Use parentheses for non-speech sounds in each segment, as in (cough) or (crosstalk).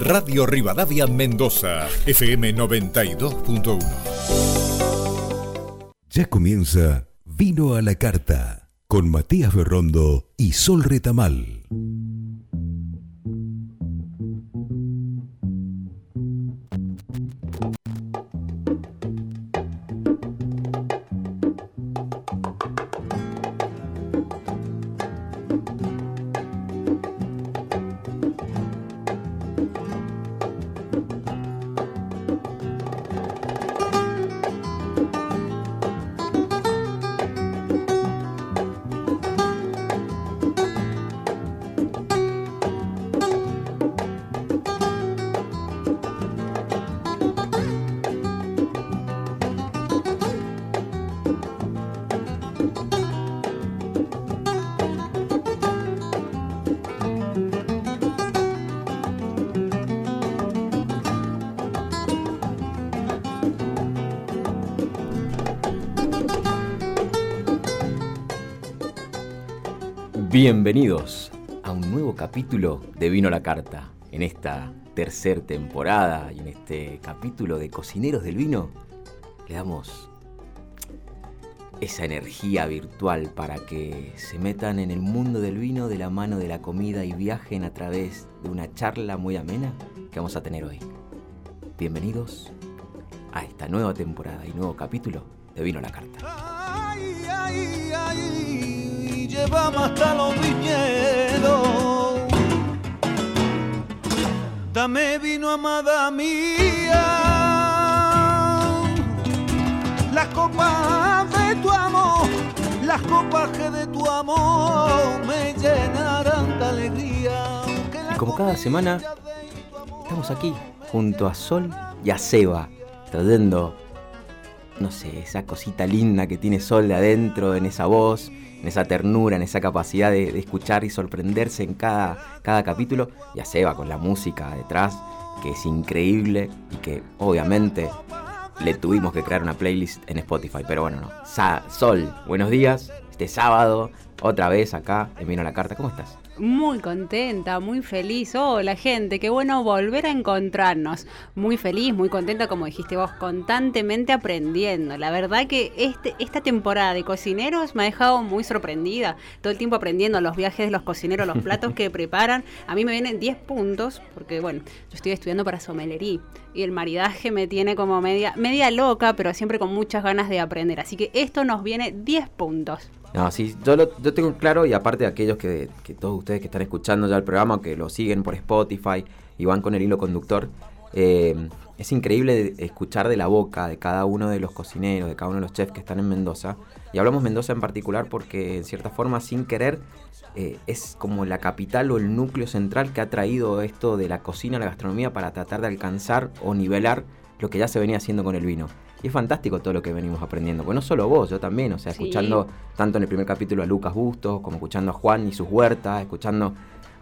Radio Rivadavia Mendoza, FM 92.1. Ya comienza Vino a la Carta con Matías Berrondo y Sol Retamal. Bienvenidos a un nuevo capítulo de Vino la Carta. En esta tercera temporada y en este capítulo de Cocineros del Vino, le damos esa energía virtual para que se metan en el mundo del vino de la mano de la comida y viajen a través de una charla muy amena que vamos a tener hoy. Bienvenidos a esta nueva temporada y nuevo capítulo de Vino la Carta. Ay, ay, ay, llevamos hasta los viñedos. Dame vino, amada mía. Las copas de tu amor, las copas que de tu amor me llenarán de alegría. La Como cada semana, Estamos aquí junto a Sol y a Seba, trayendo, no sé, esa cosita linda que tiene Sol de adentro, en esa voz, en esa ternura, en esa capacidad de, escuchar y sorprenderse en cada, cada capítulo, y a Seba con la música detrás, que es increíble y que obviamente le tuvimos que crear una playlist en Spotify, pero bueno, no. Sa- Sol, buenos días, este sábado, otra vez acá, en Vino la Carta, ¿cómo estás? Muy contenta, muy feliz. Hola gente, qué bueno volver a encontrarnos. Muy feliz, muy contenta, como dijiste vos, constantemente aprendiendo. La verdad que este, esta temporada de cocineros me ha dejado muy sorprendida. Todo el tiempo aprendiendo los viajes de los cocineros, los platos que (laughs) preparan. A mí me vienen 10 puntos, porque bueno, yo estoy estudiando para somelería y el maridaje me tiene como media, media loca, pero siempre con muchas ganas de aprender. Así que esto nos viene 10 puntos. No, sí, yo lo yo tengo claro y aparte de aquellos que, que todos ustedes que están escuchando ya el programa, que lo siguen por Spotify y van con el hilo conductor, eh, es increíble escuchar de la boca de cada uno de los cocineros, de cada uno de los chefs que están en Mendoza. Y hablamos Mendoza en particular porque en cierta forma, sin querer, eh, es como la capital o el núcleo central que ha traído esto de la cocina a la gastronomía para tratar de alcanzar o nivelar lo que ya se venía haciendo con el vino. Y es fantástico todo lo que venimos aprendiendo. Pues no solo vos, yo también, o sea, Sí. escuchando tanto en el primer capítulo a Lucas Bustos, como escuchando a Juan y sus huertas, escuchando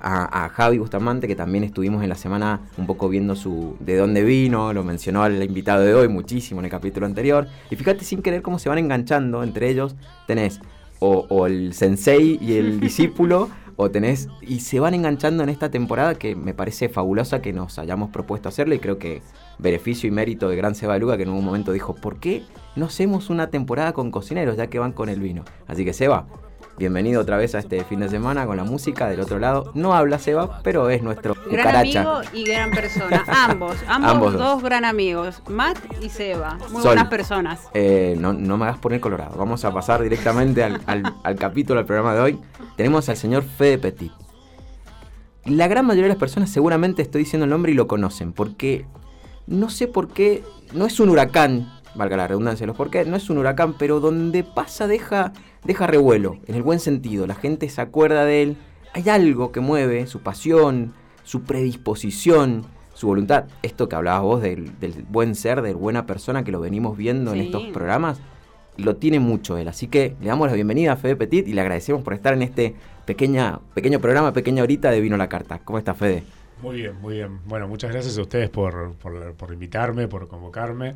a, a Javi Bustamante, que también estuvimos en la semana un poco viendo su de dónde vino, lo mencionó al invitado de hoy muchísimo en el capítulo anterior. Y fíjate sin querer cómo se van enganchando entre ellos. Tenés o, o el sensei y el (laughs) discípulo, o tenés. Y se van enganchando en esta temporada que me parece fabulosa que nos hayamos propuesto hacerlo y creo que beneficio y mérito de Gran Seba Luga que en un momento dijo, ¿por qué no hacemos una temporada con cocineros ya que van con el vino? Así que Seba, bienvenido otra vez a este fin de semana con la música del otro lado. No habla Seba, pero es nuestro Gran cucaracha. amigo y gran persona. (laughs) Ambos, ambos, Ambos dos. dos. gran amigos. Matt y Seba. Muy Sol. buenas personas. Eh, no, no me hagas poner colorado. Vamos a pasar directamente al, al- al capítulo, al programa de hoy. Tenemos al señor Fede Petit. La gran mayoría de las personas seguramente estoy diciendo el nombre y lo conocen, porque no sé por qué, no es un huracán, valga la redundancia de los por qué, no es un huracán, pero donde pasa deja, deja revuelo, en el buen sentido. La gente se acuerda de él, hay algo que mueve su pasión, su predisposición, su voluntad. Esto que hablabas vos del, del buen ser, de buena persona que lo venimos viendo en estos programas, lo tiene mucho él. Así que le damos la bienvenida a Fede Petit y le agradecemos por estar en este pequeña, pequeño programa, pequeña horita de Vino la Carta. ¿Cómo está Fede? Muy bien, muy bien. Bueno, muchas gracias a ustedes por, por, por invitarme, por convocarme.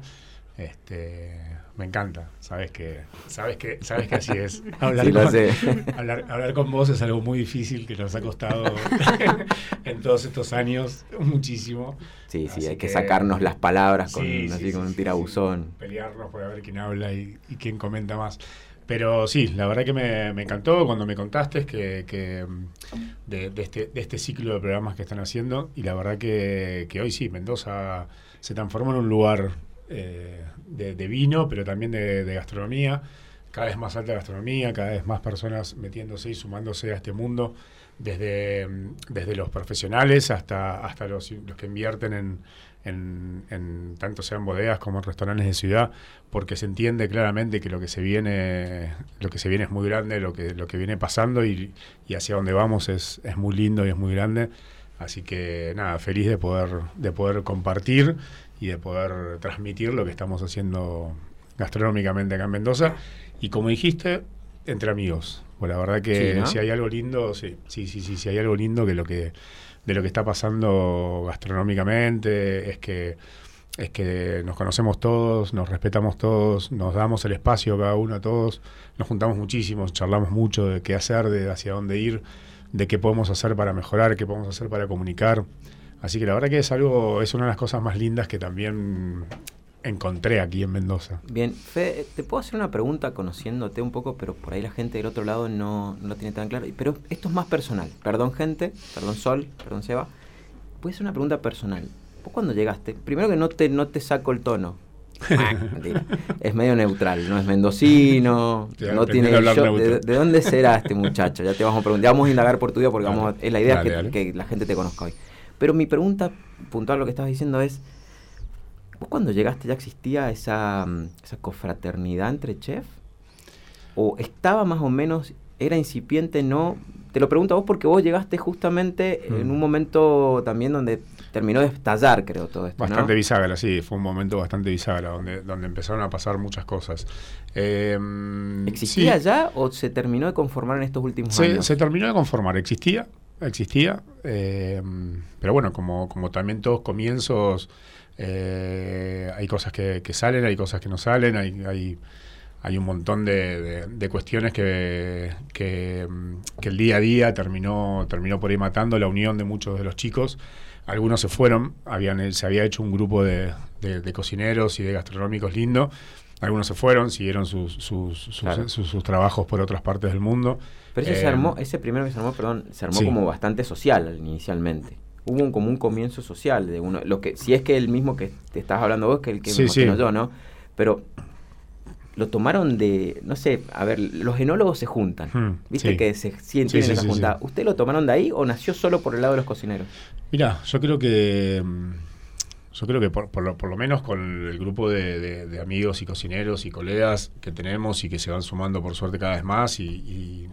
Este, me encanta, sabes que, sabes que, sabes que así es. (laughs) Hablar, con, (laughs) hablar, con vos es algo muy difícil que nos ha costado (laughs) en todos estos años muchísimo. Sí, sí, hay que, sacarnos las palabras con, así, con un tirabuzón. pelearnos por ver quién habla y, quién comenta más. Pero sí, la verdad que me, encantó cuando me contaste que, que de, este, de este ciclo de programas que están haciendo y la verdad que, que hoy sí, Mendoza se transformó en un lugar eh, de, vino, pero también de, gastronomía. Cada vez más alta gastronomía, cada vez más personas metiéndose y sumándose a este mundo, desde, desde los profesionales hasta, hasta los, los que invierten en, en, tanto sean bodegas como en restaurantes de ciudad, porque se entiende claramente que lo que se viene, lo que se viene es muy grande, lo que, lo que viene pasando y, y hacia donde vamos es, es muy lindo y es muy grande. Así que nada, feliz de poder, de poder compartir y de poder transmitir lo que estamos haciendo gastronómicamente acá en Mendoza. Y como dijiste, entre amigos. Pues la verdad que si hay algo lindo, sí, sí, sí, sí, si hay algo lindo que lo que de lo que está pasando gastronómicamente es que es que nos conocemos todos, nos respetamos todos, nos damos el espacio cada uno a todos, nos juntamos muchísimo, charlamos mucho de qué hacer, de hacia dónde ir, de qué podemos hacer para mejorar, qué podemos hacer para comunicar. Así que la verdad que es algo, es una de las cosas más lindas que también encontré aquí en Mendoza. Bien, Fe, te puedo hacer una pregunta conociéndote un poco, pero por ahí la gente del otro lado no, no lo tiene tan claro. Pero esto es más personal. Perdón, gente, perdón, Sol, perdón, Seba. Puede ser una pregunta personal. ¿Vos cuando llegaste? Primero que no te, no te saco el tono. (laughs) Ah, es medio neutral, no es mendocino, (laughs) no tiene de, de, dónde será este muchacho? Ya te vamos a preguntar, vamos a indagar por tu vida porque vamos es la idea que, que la gente te conozca hoy. Pero mi pregunta puntual, lo que estabas diciendo es, ¿vos cuando llegaste ya existía esa, mm, esa cofraternidad entre chef? ¿O estaba más o menos, era incipiente, no? Te lo pregunto a vos porque vos llegaste justamente en mm. un momento también donde terminó de estallar, creo, todo esto. Bastante bisagra, sí, fue un momento bastante bisagra, donde, donde empezaron a pasar muchas cosas. Em, ¿Existía ya o se terminó de conformar en estos últimos años? Se terminó de conformar, existía, existía, eh, pero bueno, como, como también todos comienzos, eh, hay cosas que, salen, hay cosas que no salen, hay, hay, un montón de, cuestiones que, que, el día a día terminó, terminó por ahí matando la unión de muchos de los chicos. Algunos se fueron, habían, se había hecho un grupo de, de cocineros y de gastronómicos lindo. Algunos se fueron, siguieron sus, sus, sus, trabajos por otras partes del mundo. Pero ese, se armó, eh, ese primero que se armó, perdón, se armó como bastante social inicialmente. Hubo un, como un comienzo social de uno, lo que, si es que el mismo que te estás hablando vos, que el que me imagino yo, ¿no? Pero lo tomaron de, no sé, a ver, los enólogos se juntan, hmm, ¿viste? Que se sienten en la junta. ¿Usted lo tomaron de ahí o nació solo por el lado de los cocineros? Mira, yo creo que mm, yo creo que por, por, lo, por lo, menos con el grupo de, amigos y cocineros y colegas que tenemos y que se van sumando por suerte cada vez más y,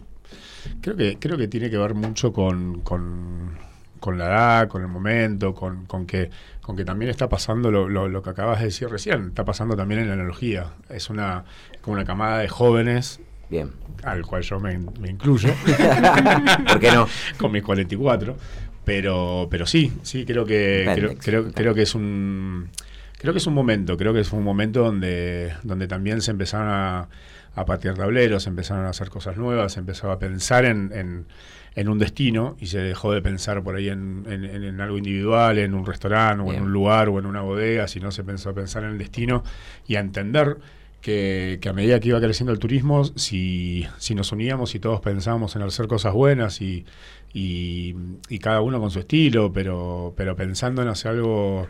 creo que creo que tiene que ver mucho con, con, la edad, con el momento, con, con, que con que también está pasando lo, lo, que acabas de decir recién, está pasando también en la analogía. Es una como una camada de jóvenes Bien. Al cual yo me, me incluyo. (laughs) ¿Por qué no? (laughs) Con mis 44. Pero, pero sí, sí, creo que, creo, creo, que es un creo que es un momento, creo que es un momento donde, donde también se empezaron a, a patear tableros, se empezaron a hacer cosas nuevas, se empezaba a pensar en, en, un destino y se dejó de pensar por ahí en, en algo individual, en un restaurante o en un lugar o en una bodega, sino se pensó a pensar en el destino y a entender que, que, a medida que iba creciendo el turismo, si, si nos uníamos y todos pensábamos en hacer cosas buenas y, y, cada uno con su estilo, pero, pero pensando en hacer algo,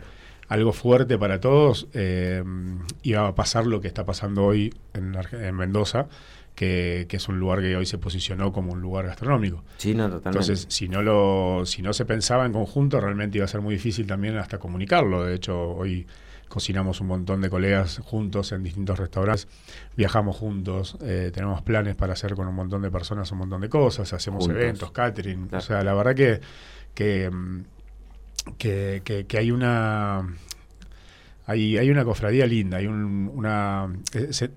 algo fuerte para todos, eh, iba a pasar lo que está pasando hoy en, en Mendoza, que, es un lugar que hoy se posicionó como un lugar gastronómico. Sí, no, totalmente. Entonces, si no, lo, si no se pensaba en conjunto, realmente iba a ser muy difícil también hasta comunicarlo. De hecho, hoy cocinamos un montón de colegas juntos en distintos restaurantes, viajamos juntos, eh, tenemos planes para hacer con un montón de personas un montón de cosas, hacemos eventos, catering, o sea, la verdad que, que, que, hay una... Hay, hay una cofradía linda, hay una... Eh,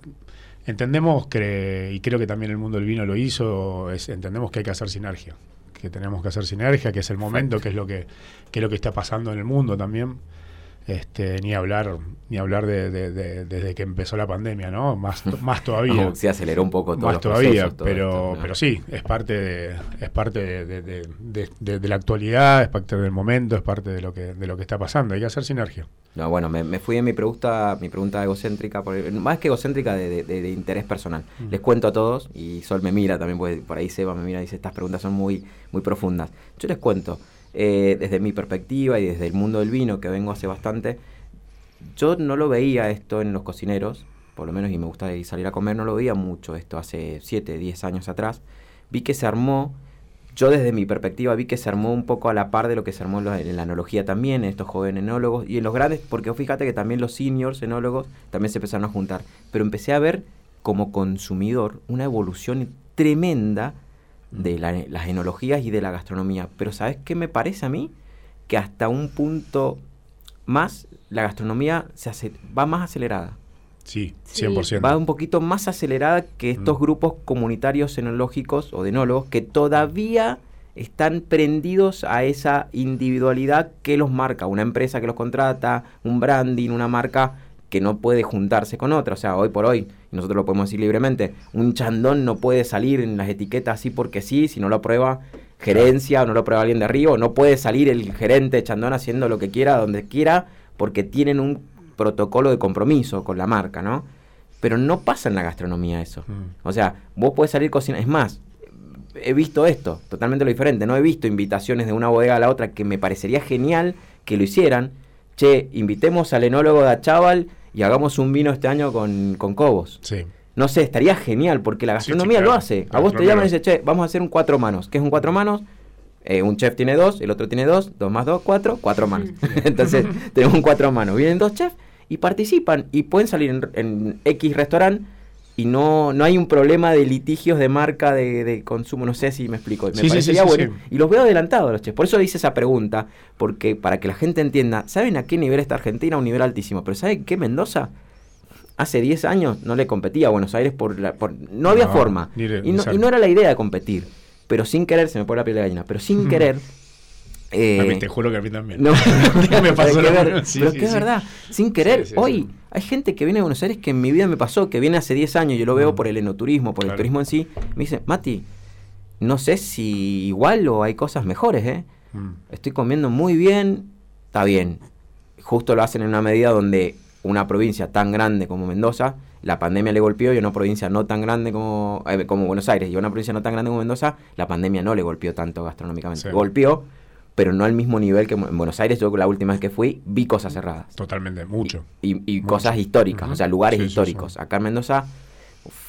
entendemos que, y creo que también el mundo del vino lo hizo, es, entendemos que hay que hacer sinergia, que tenemos que hacer sinergia, que es el momento, que es lo que, que es lo que está pasando en el mundo también. Este, ni hablar ni hablar de, desde que empezó la pandemia, ¿no? Más, más (laughs) todavía. se aceleró un poco todo. Más todavía, pero, pero sí, es parte de, es parte de, la actualidad, es parte del momento, es parte de lo que, de lo que está pasando. Hay que hacer sinergia. No, bueno, me, fui en mi pregunta, mi pregunta egocéntrica, más que egocéntrica de, interés personal. Mm. Les cuento a todos, y Sol me mira también, porque por ahí Seba me mira y dice, estas preguntas son muy, muy profundas. Yo les cuento. Eh, desde mi perspectiva y desde el mundo del vino, que vengo hace bastante, yo no lo veía esto en los cocineros, por lo menos y me gusta salir a comer, no lo veía mucho esto hace 7, 10 años atrás. Vi que se armó, yo desde mi perspectiva vi que se armó un poco a la par de lo que se armó en la enología también, en estos jóvenes enólogos y en los grandes, porque fíjate que también los seniors enólogos también se empezaron a juntar. Pero empecé a ver como consumidor una evolución tremenda de las enologías y de la gastronomía. Pero ¿sabes qué me parece a mí? Que hasta un punto más la gastronomía se hace, va más acelerada. Sí, 100%. Va un poquito más acelerada que estos mm. grupos comunitarios enológicos o de enólogos que todavía están prendidos a esa individualidad que los marca. Una empresa que los contrata, un branding, una marca que no puede juntarse con otra. O sea, hoy por hoy, y nosotros lo podemos decir libremente, un chandón no puede salir en las etiquetas así porque sí, si no lo aprueba gerencia o no lo aprueba alguien de arriba, o no puede salir el gerente de chandón haciendo lo que quiera, donde quiera, porque tienen un protocolo de compromiso con la marca, ¿no? Pero no pasa en la gastronomía eso. Mm. O sea, vos podés salir cocinar. Es más, he visto esto, totalmente lo diferente. No he visto invitaciones de una bodega a la otra que me parecería genial que lo hicieran. Che, invitemos al enólogo de Achaval y hagamos un vino este año con, con Cobos. Sí. No sé, estaría genial porque la gastronomía lo hace. a vos te llaman y dice, che, vamos a hacer un cuatro manos. ¿Qué es un cuatro manos? Eh, un chef tiene dos, el otro tiene dos, dos más dos, cuatro, cuatro manos. (laughs) Entonces, (laughs) tenemos un cuatro manos. Vienen dos chefs y participan y pueden salir en, X restaurante y no, no hay un problema de litigios de marca de, consumo, no sé si me explico. Me parecería bueno. Y los veo adelantados los chefs. Por eso hice esa pregunta, porque para que la gente entienda, ¿saben a qué nivel está Argentina? Un nivel altísimo. Pero ¿saben qué Mendoza? Hace 10 años no le competía a Buenos Aires por... La, por no había forma. y, no, y no era la idea de competir pero sin querer, se me pone la piel de gallina, pero sin (laughs) querer... Eh, te juro que a mí también. No, (laughs) me pasó pero que es verdad, sin querer, hoy hay gente que viene de Buenos Aires que en mi vida me pasó, que viene hace 10 años, yo lo veo mm. por el enoturismo, por el turismo en sí, me dice, Mati, no sé si igual o hay cosas mejores, ¿eh? Mm. Estoy comiendo muy bien, está bien. Justo lo hacen en una medida donde una provincia tan grande como Mendoza la pandemia le golpeó y una provincia no tan grande como, eh, como Buenos Aires y una provincia no tan grande como Mendoza, la pandemia no le golpeó tanto gastronómicamente. Golpeó, pero no al mismo nivel que en Buenos Aires. Yo la última vez que fui vi cosas cerradas. Totalmente, mucho. Y, cosas históricas, o sea, lugares históricos. Acá en Mendoza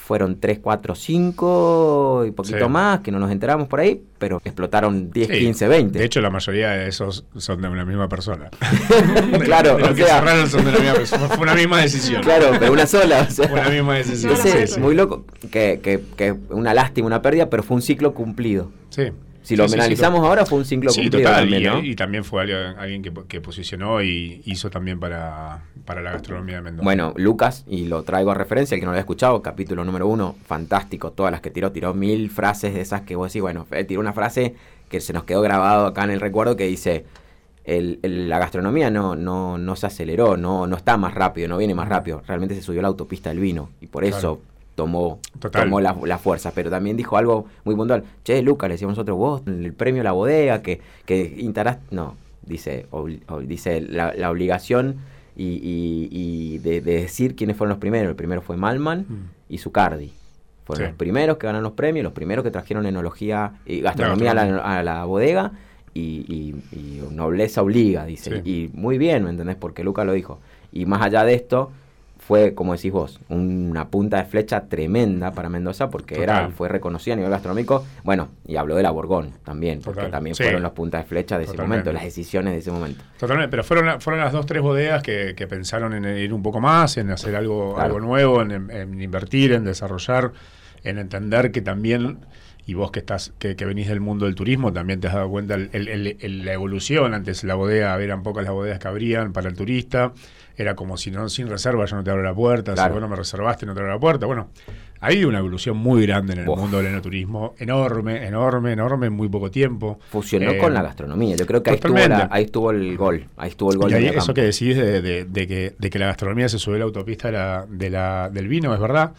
fueron 3, 4, 5 y poquito más, que no nos enteramos por ahí, pero explotaron 10, 15, 20. De hecho, la mayoría de esos son de una misma persona. (laughs) claro, de, que cerraron son de la misma persona. Fue una misma decisión. Claro, pero una sola. Fue una misma decisión. Es muy loco, que, que, que una lástima, una pérdida, pero fue un ciclo cumplido. Sí. Si lo analizamos ahora, fue un ciclo cumplido también, y, también fue alguien, que, posicionó y hizo también para, la gastronomía de Mendoza. Bueno, Lucas, y lo traigo a referencia, el que no lo había escuchado, capítulo número uno, fantástico, todas las que tiró, tiró mil frases de esas que vos decís, bueno, tiró una frase que se nos quedó grabado acá en el recuerdo que dice, la gastronomía no, no, no se aceleró, no, no está más rápido, no viene más rápido, realmente se subió la autopista del vino, y por eso tomó, tomó la, la, fuerza, pero también dijo algo muy puntual. Che, Lucas, le decíamos nosotros, vos, el premio a la bodega, que, que no, dice, dice la, obligación y, de, decir quiénes fueron los primeros. El primero fue Malman mm. y Zucardi. Fueron los primeros que ganan los premios, los primeros que trajeron enología y gastronomía a la, bodega y, nobleza obliga, dice. Y muy bien, ¿me entendés? Porque Lucas lo dijo. Y más allá de esto, fue, como decís vos, una punta de flecha tremenda para Mendoza porque era fue reconocida a nivel gastronómico. Bueno, y habló de la Borgón también, porque también fueron las puntas de flecha de ese momento, las decisiones de ese momento. Totalmente, pero fueron, fueron las dos, tres bodegas que, pensaron en ir un poco más, en hacer algo, algo nuevo, en, invertir, en desarrollar, en entender que también y vos que estás que, que, venís del mundo del turismo también te has dado cuenta el, el, la evolución. Antes la bodega eran pocas las bodegas que abrían para el turista era como si no sin reserva ya no te abro la puerta si vos no me reservaste no te abro la puerta. Bueno ha habido una evolución muy grande en el mundo del enoturismo, enorme, enorme, enorme en muy poco tiempo. Fusionó con la gastronomía, yo creo que ahí estuvo, ahí estuvo, el gol, ahí estuvo el gol. Y eso que decís de, que, de que la gastronomía se subió a la autopista de la, del vino, es verdad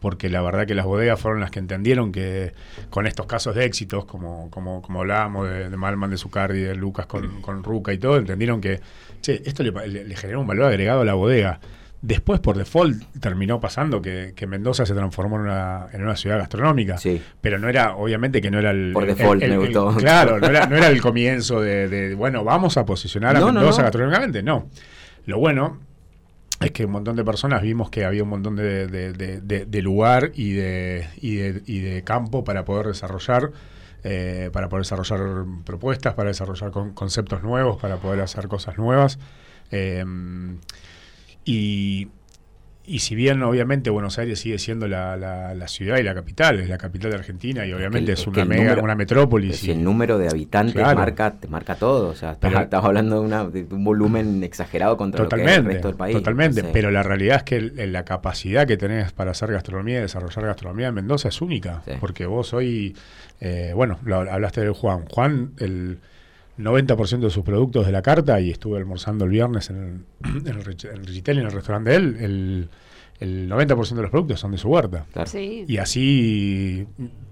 porque la verdad que las bodegas fueron las que entendieron que con estos casos de éxitos, como, como, como hablábamos de, Malman, de Zucardi, de Lucas con, con Ruca y todo, entendieron que che, esto le, le, generó un valor agregado a la bodega. Después, por default, terminó pasando que, Mendoza se transformó en una, en una ciudad gastronómica. Sí. Pero no era, obviamente que no era el. Por default, me gustó. claro, no era, no era, el (laughs) comienzo de, bueno, vamos a posicionar a Mendoza gastronómicamente. No. Lo bueno es que un montón de personas vimos que había un montón de, de lugar y de, y, y de campo para poder desarrollar. Eh, para poder desarrollar propuestas, para desarrollar conceptos nuevos, para poder hacer cosas nuevas. Eh, y, y si bien obviamente Buenos Aires sigue siendo la, la, ciudad y la capital, es la capital de Argentina y obviamente es, una mega, una metrópolis. y, el número de habitantes marca, te marca todo, o sea, estás, hablando de, una, de, un volumen exagerado contra totalmente, el resto del país. Totalmente, pero la realidad es que la capacidad que tenés para hacer gastronomía y desarrollar gastronomía en Mendoza es única, porque vos hoy, eh, bueno, hablaste del Juan, Juan, el 90% de sus productos de la carta y estuve almorzando el viernes en el, (clears throat) en el, en el restaurante de él, el, el 90% de los productos son de su huerta. Y así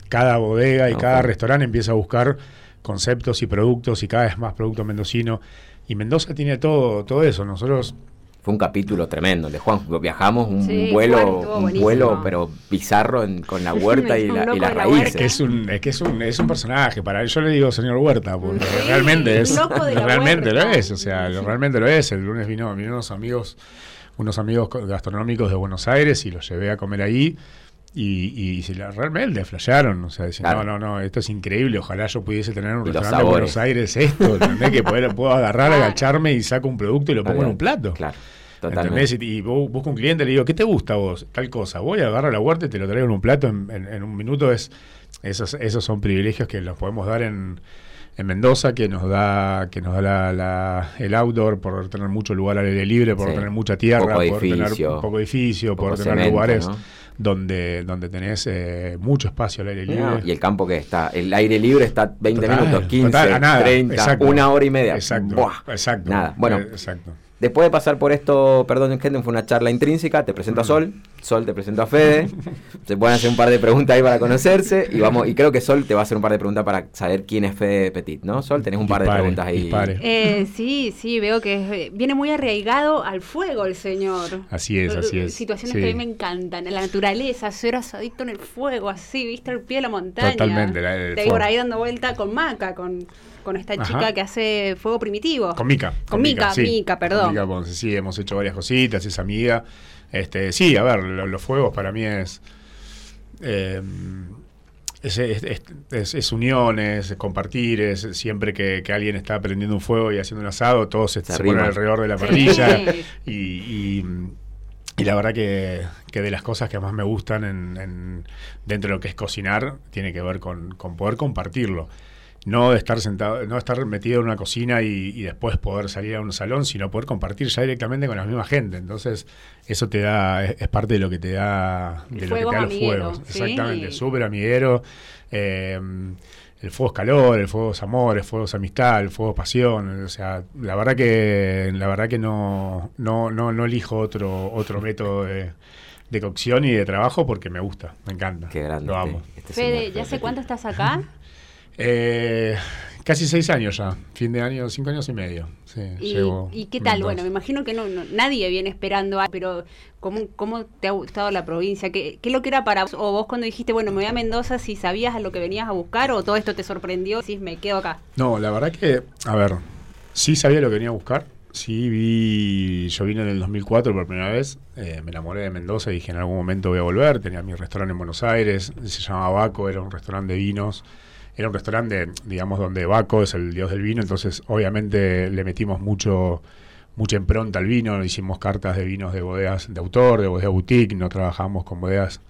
cada bodega y cada restaurante empieza a buscar conceptos y productos y cada vez más productos mendocinos. Y Mendoza tiene todo, todo eso. Nosotros fue un capítulo tremendo de Juan. Viajamos un vuelo, un vuelo, pero bizarro con la (laughs) huerta y, la, y las raíces. Es que es un, es que es un, es un personaje. Para yo le digo señor Huerta, porque realmente es, realmente lo es. O sea, realmente lo es. El lunes vino, vinieron unos amigos, unos amigos gastronómicos de Buenos Aires y los llevé a comer ahí. Y, y realmente flashearon, o sea, decían, no, no, no, esto es increíble, ojalá yo pudiese tener un restaurante en Buenos Aires esto, ¿entendés? que poder, puedo agarrar, agacharme y saco un producto y lo pongo en un plato. Claro. Totalmente. Y, busco un cliente le digo, ¿qué te gusta a vos? Tal cosa. Voy, a agarrar la huerta y te lo traigo en un plato en, un minuto. Es, esos, esos son privilegios que los podemos dar en, en Mendoza, que nos da, que nos da la, el outdoor por tener mucho lugar al aire libre, por tener mucha tierra, por tener poco edificio, por tener lugares donde, donde tenés eh, mucho espacio al aire libre. y el campo que está, el aire libre está 20 minutos, 15, 30, una hora y media. Exacto. exacto. Nada. Bueno, exacto. Después de pasar por esto, perdón, gente, fue una charla intrínseca, te presento a Sol, Sol te presento a Fede, se pueden hacer un par de preguntas ahí para conocerse y vamos y creo que Sol te va a hacer un par de preguntas para saber quién es Fede Petit, ¿no? Sol, tenés un par de preguntas ahí. Eh, sí, sí, veo que viene muy arraigado al fuego el señor. Así es, así es. Situaciones que a mí me encantan, en la naturaleza, ser asadito en el fuego, así, viste, el pie de la montaña. Totalmente. te por ahí dando vuelta con Maca, con con esta chica que hace fuego primitivo. Con Mica. Con, Mica, Mica, perdón. Con Mica sí, hemos hecho varias cositas, es amiga. Este, sí, a ver, los fuegos para mí es, eh, es, es, es, uniones, es compartir, es siempre que, alguien está prendiendo un fuego y haciendo un asado, todos se, ponen alrededor de la parrilla. Y, y, la verdad que, que, de las cosas que más me gustan en, dentro de lo que es cocinar, tiene que ver con, con poder compartirlo no de estar sentado, no estar metido en una cocina y, después poder salir a un salón, sino poder compartir ya directamente con la misma gente. Entonces, eso te da, es, parte de lo que te da, de lo que te da los fuegos. Exactamente, súper amiguero. Eh, el fuego es calor, el fuego es amor, el fuego es amistad, el fuego es pasión. O sea, la verdad que, la verdad que no, no, no, no elijo otro, otro (laughs) método de, cocción y de trabajo porque me gusta, me encanta. Qué grande. Lo amo. Este Fede, ¿ya sé cuánto estás acá? (laughs) Eh, casi seis años ya, fin de año, cinco años y medio. ¿Y, qué tal? Bueno, me imagino que no, nadie viene esperando, pero ¿cómo, ¿cómo te ha gustado la provincia? ¿Qué, ¿Qué lo que era para vos? ¿O vos cuando dijiste, bueno, me voy a Mendoza, si sabías a lo que venías a buscar o todo esto te sorprendió, si me quedo acá? No, la verdad que, a ver, sí sabía lo que venía a buscar. Sí, vi, yo vine en el 2004 por primera vez, eh, me enamoré de Mendoza y dije en algún momento voy a volver, tenía mi restaurante en Buenos Aires, se llamaba Baco, era un restaurante de vinos, era un restaurante, digamos, donde Baco es el dios del vino, entonces obviamente le metimos mucho mucha impronta al vino, hicimos cartas de vinos de bodegas de autor, de bodegas boutique, no trabajamos con bodegas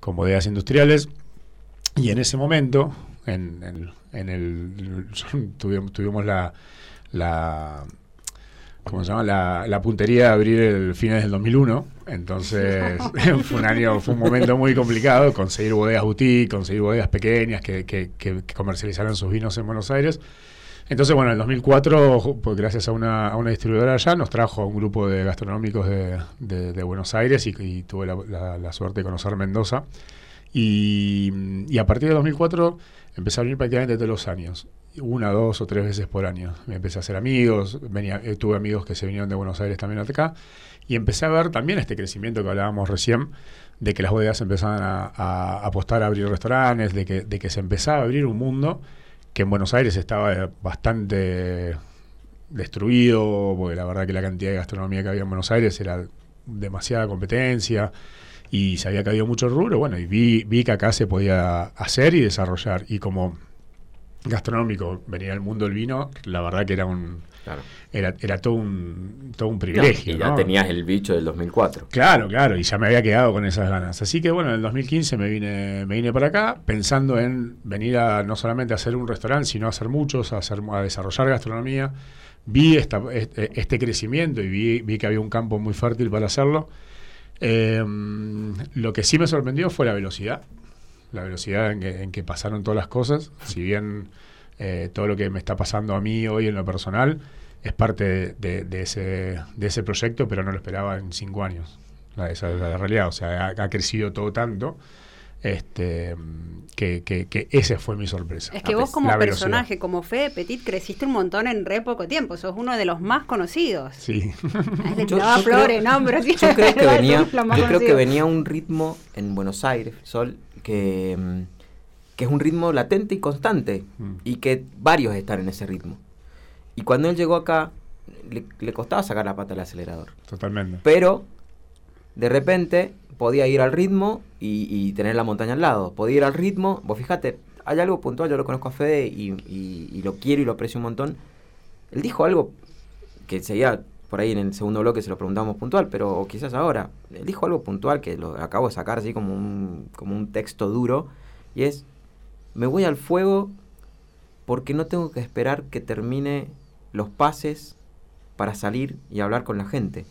con bodegas industriales. Y en ese momento, en, el, (laughs) tuvimos, tuvimos la, ¿cómo se llama? La, la puntería de abrir el fines del 2001. Entonces (laughs) (laughs) fue un año, fue un momento muy complicado conseguir bodegas boutique, conseguir bodegas pequeñas que, que, que- que comercializaran sus vinos en Buenos Aires. Entonces, bueno, en el 2004, ju- pues, gracias a una, a una distribuidora allá, nos trajo a un grupo de gastronómicos de, de- de Buenos Aires y, y tuve la, la- la suerte de conocer Mendoza. Y, y a partir del 2004 empecé a venir prácticamente todos los años, una, dos o tres veces por año. Me empecé a hacer amigos, venía, eh, tuve amigos que se vinieron de Buenos Aires también hasta acá, y empecé a ver también este crecimiento que hablábamos recién, de que las bodegas empezaban a, apostar a abrir restaurantes, de que, de que se empezaba a abrir un mundo que en Buenos Aires estaba eh, bastante destruido, porque la verdad que la cantidad de gastronomía que había en Buenos Aires era demasiada competencia y se había caído mucho el rubro, bueno, y vi, vi que acá se podía hacer y desarrollar. Y como gastronómico venía el mundo del vino, la verdad que era un Claro. era, era todo un todo un privilegio. y ya ¿no? tenías el bicho del 2004. Claro, claro, y ya me había quedado con esas ganas. Así que bueno, en el 2015 me vine, me vine para acá pensando en venir a no solamente a hacer un restaurante, sino a hacer muchos, a, hacer, a desarrollar gastronomía. Vi esta, este, este crecimiento y vi, vi que había un campo muy fértil para hacerlo. Eh, lo que sí me sorprendió fue la velocidad, la velocidad en que, en que pasaron todas las cosas. Si bien eh, todo lo que me está pasando a mí hoy en lo personal es parte de, de- de ese, de ese proyecto, pero no lo esperaba en cinco años. La- Esa es la realidad. O sea, ha, ha crecido todo tanto este, que, que- que esa fue mi sorpresa. Es que vos como personaje, como Fede Petit, creciste un montón en re poco tiempo. Sos uno de los más conocidos. Sí. (laughs) Yo- yo flores, creo- no, pero sí. Yo creo que (laughs) venía, yo creo que venía un ritmo en Buenos Aires, Sol, que, mm, que es un ritmo latente y constante Mm. y que varios están en ese ritmo. Y cuando él llegó acá, le, le costaba sacar la pata del acelerador. Totalmente. Pero, de repente, podía ir al ritmo y, y tener la montaña al lado. Podía ir al ritmo, vos fíjate, hay algo puntual, yo lo conozco a Fede y, y- y lo quiero y lo aprecio un montón. Él dijo algo que seguía por ahí en el segundo bloque, se lo preguntamos puntual, pero quizás ahora. Dijo algo puntual que lo acabo de sacar así como un, como un texto duro, y es, me voy al fuego porque no tengo que esperar que termine los pases para salir y hablar con la gente.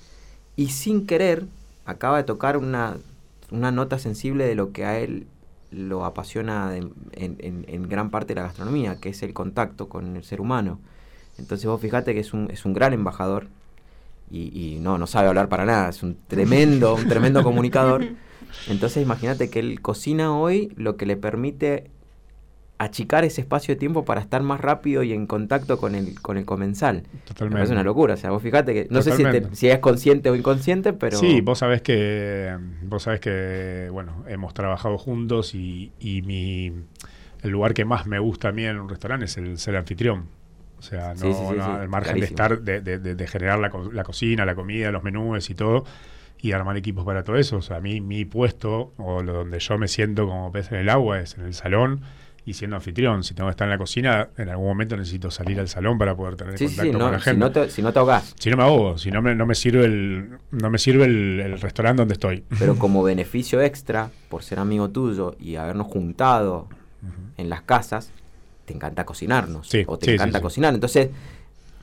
Y sin querer, acaba de tocar una, una nota sensible de lo que a él lo apasiona en gran parte de la gastronomía, que es el contacto con el ser humano. Entonces vos fijate que es un, es un gran embajador y, y no, no sabe hablar para nada, es un tremendo, un tremendo (laughs) comunicador. Entonces imagínate que él cocina hoy lo que le permite achicar ese espacio de tiempo para estar más rápido y en contacto con el, con el comensal. Me Totalmente. parece una locura, o sea, vos fíjate que, no sé si, te- si es consciente o inconsciente, pero... Sí, vos sabés que vos sabés que bueno, hemos trabajado juntos y, y mi el lugar que más me gusta a mí en un restaurante es el ser anfitrión. O sea, no, Sí, sí, sí, no, sí, al margen clarísimo. de estar, de, de- generar la, co- la cocina, la comida, los menús y todo, y armar equipos para todo eso. O sea, a mí mi puesto, o lo donde yo me siento como pez en el agua, es en el salón y siendo anfitrión. Si tengo que estar en la cocina, en algún momento necesito salir al salón para poder tener Sí, contacto sí, con no, la si, gente. no te, si no te ahogás. Si no me ahogo, si no me, no me sirve el, no me sirve el, el restaurante donde estoy. Pero (laughs) como beneficio extra, por ser amigo tuyo y habernos juntado en las casas, te encanta cocinarnos. Sí, o te sí, encanta sí, cocinar. Entonces,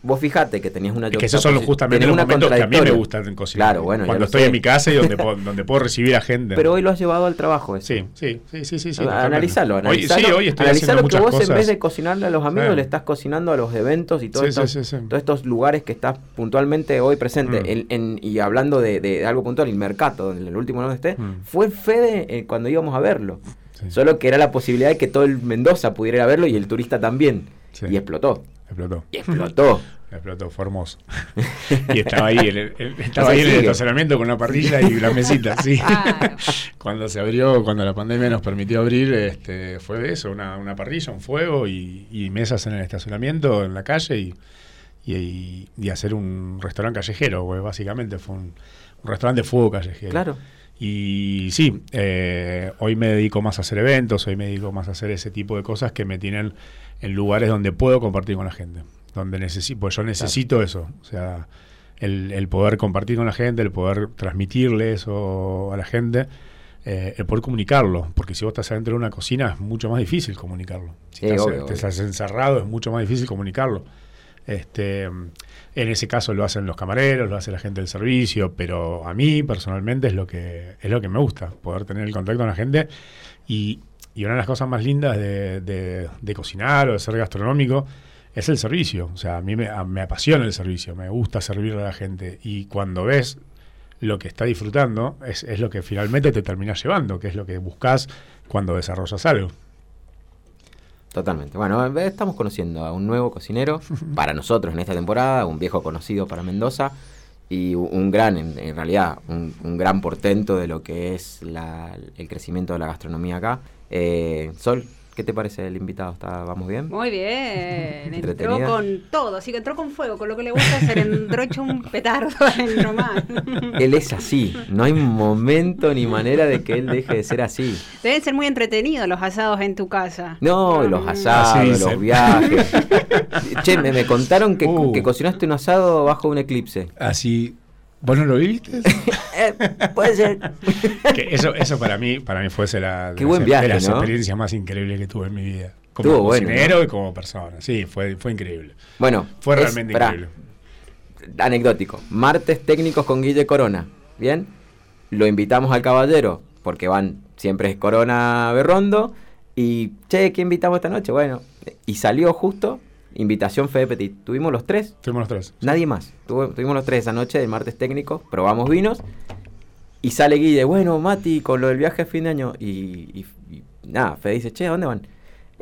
vos fijate que tenías una Es que esos son los- justamente los momentos que a mí me gustan cocinar. Claro, bueno, Cuando estoy en mi casa y donde (laughs) puedo, donde puedo recibir a gente. Pero hoy lo has llevado al trabajo eso. Sí, sí, sí, sí, sí. Ah. Analizalo, Hoy, analizalo. sí, hoy estoy analizalo haciendo que vos cosas. en vez de cocinarle a los amigos le estás cocinando a los eventos y todos, Sí, estos, sí, sí. todos estos lugares que estás puntualmente hoy presente. Mm. En- en- y hablando de, de algo puntual, el mercado, en el último donde esté, Mm. fue Fede eh, cuando íbamos a verlo. Sí. Solo que era la posibilidad de que todo el Mendoza pudiera ir a verlo y el turista también. Sí. Y explotó. Explotó. Y explotó. (laughs) Explotó, fue hermoso. y estaba ahí, en el, el- (laughs) estaba O sea, ahí en el estacionamiento con una parrilla y la mesita, sí. (laughs) Cuando se abrió, cuando la pandemia nos permitió abrir, este, fue eso, una, una parrilla, un fuego y, y mesas en el estacionamiento, en la calle y, y, y hacer un restaurante callejero, pues, básicamente fue un, un restaurante de fuego callejero. Claro. Y sí, eh, hoy me dedico más a hacer eventos, hoy me dedico más a hacer ese tipo de cosas que me tienen en lugares donde puedo compartir con la gente, donde necesito, pues yo necesito eso, o sea, el, el poder compartir con la gente, el poder transmitirle eso a la gente, eh, el poder comunicarlo, porque si vos estás adentro de una cocina es mucho más difícil comunicarlo. Si Sí, estás, obvio. estás encerrado es mucho más difícil comunicarlo. Este, en ese caso lo hacen los camareros, lo hace la gente del servicio, pero a mí personalmente es lo que es lo que me gusta, poder tener el contacto con la gente y, y una de las cosas más lindas de, cocinar o de ser gastronómico es el servicio. O sea, a mí me, a- me apasiona el servicio, me gusta servirle a la gente y cuando ves lo que está disfrutando es, es lo que finalmente te termina llevando, que es lo que buscas cuando desarrollas algo. Totalmente. Bueno, eh, estamos conociendo a un nuevo cocinero (laughs) para nosotros en esta temporada, un viejo conocido para Mendoza y un gran, en, en realidad, un, un gran portento de lo que es la- el crecimiento de la gastronomía acá. Eh, Sol, ¿qué te parece el invitado? ¿Está, ¿Vamos bien? Muy bien, (laughs) entró con todo, así que entró con fuego, con lo que le gusta hacer, entró hecho un petardo (laughs) ahí nomás. Él es así, no hay momento ni manera de que él deje de ser así. Deben ser muy entretenidos los asados en tu casa. No, y los Mm. asados, Así los dicen. viajes. (laughs) che, me, me contaron que, Uh. que cocinaste un asado bajo un eclipse. Así, ¿vos no lo viviste? (laughs) Eh, puede ser. que eso, eso para mí, para mí fuese la Qué buen viaje, de las ¿no? experiencias más increíbles que tuve en mi vida. Como Estuvo bueno, ¿no? y como persona. Sí, fue, fue increíble. Bueno, Fue es- realmente pará, increíble. Anecdótico. Martes técnicos con Guille Corona. ¿Bien? Lo invitamos al caballero, porque van siempre es Corona Berrondo. Y, che, ¿qué invitamos esta noche? Bueno, y salió justo invitación Fede Petit. Tuvimos los tres, Fuimos los tres. nadie más. Tuvo- tuvimos los tres esa noche del martes técnico, probamos vinos. Y sale Guille, bueno, Mati, con lo del viaje a fin de año. Y, y- y nada, Fede dice, che, ¿a dónde van?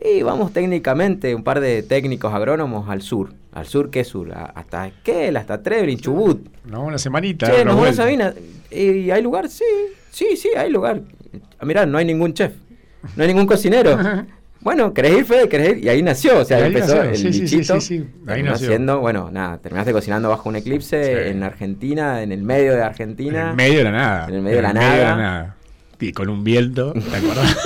Y vamos técnicamente, un par de técnicos agrónomos al sur. ¿Al sur qué sur? A- hasta Esquel, hasta Trebrin, Chubut. No, una semanita. Che, nos vamos. Sabina. ¿Y hay lugar? Sí, sí, sí, hay lugar. Ah, mirá, no hay ningún chef. No hay ningún cocinero. (laughs) Bueno, ¿querés ir, Fede? ¿Querés ir? Y ahí nació, o sea, ahí empezó nació, el sí, sí, sí, bichito. sí, sí. Ahí nació. bueno, nada, terminaste cocinando bajo un eclipse en Argentina, en el medio de En Argentina. el medio de la nada. En el medio de la nada. nada. Y con un viento, ¿te (laughs) acuerdas?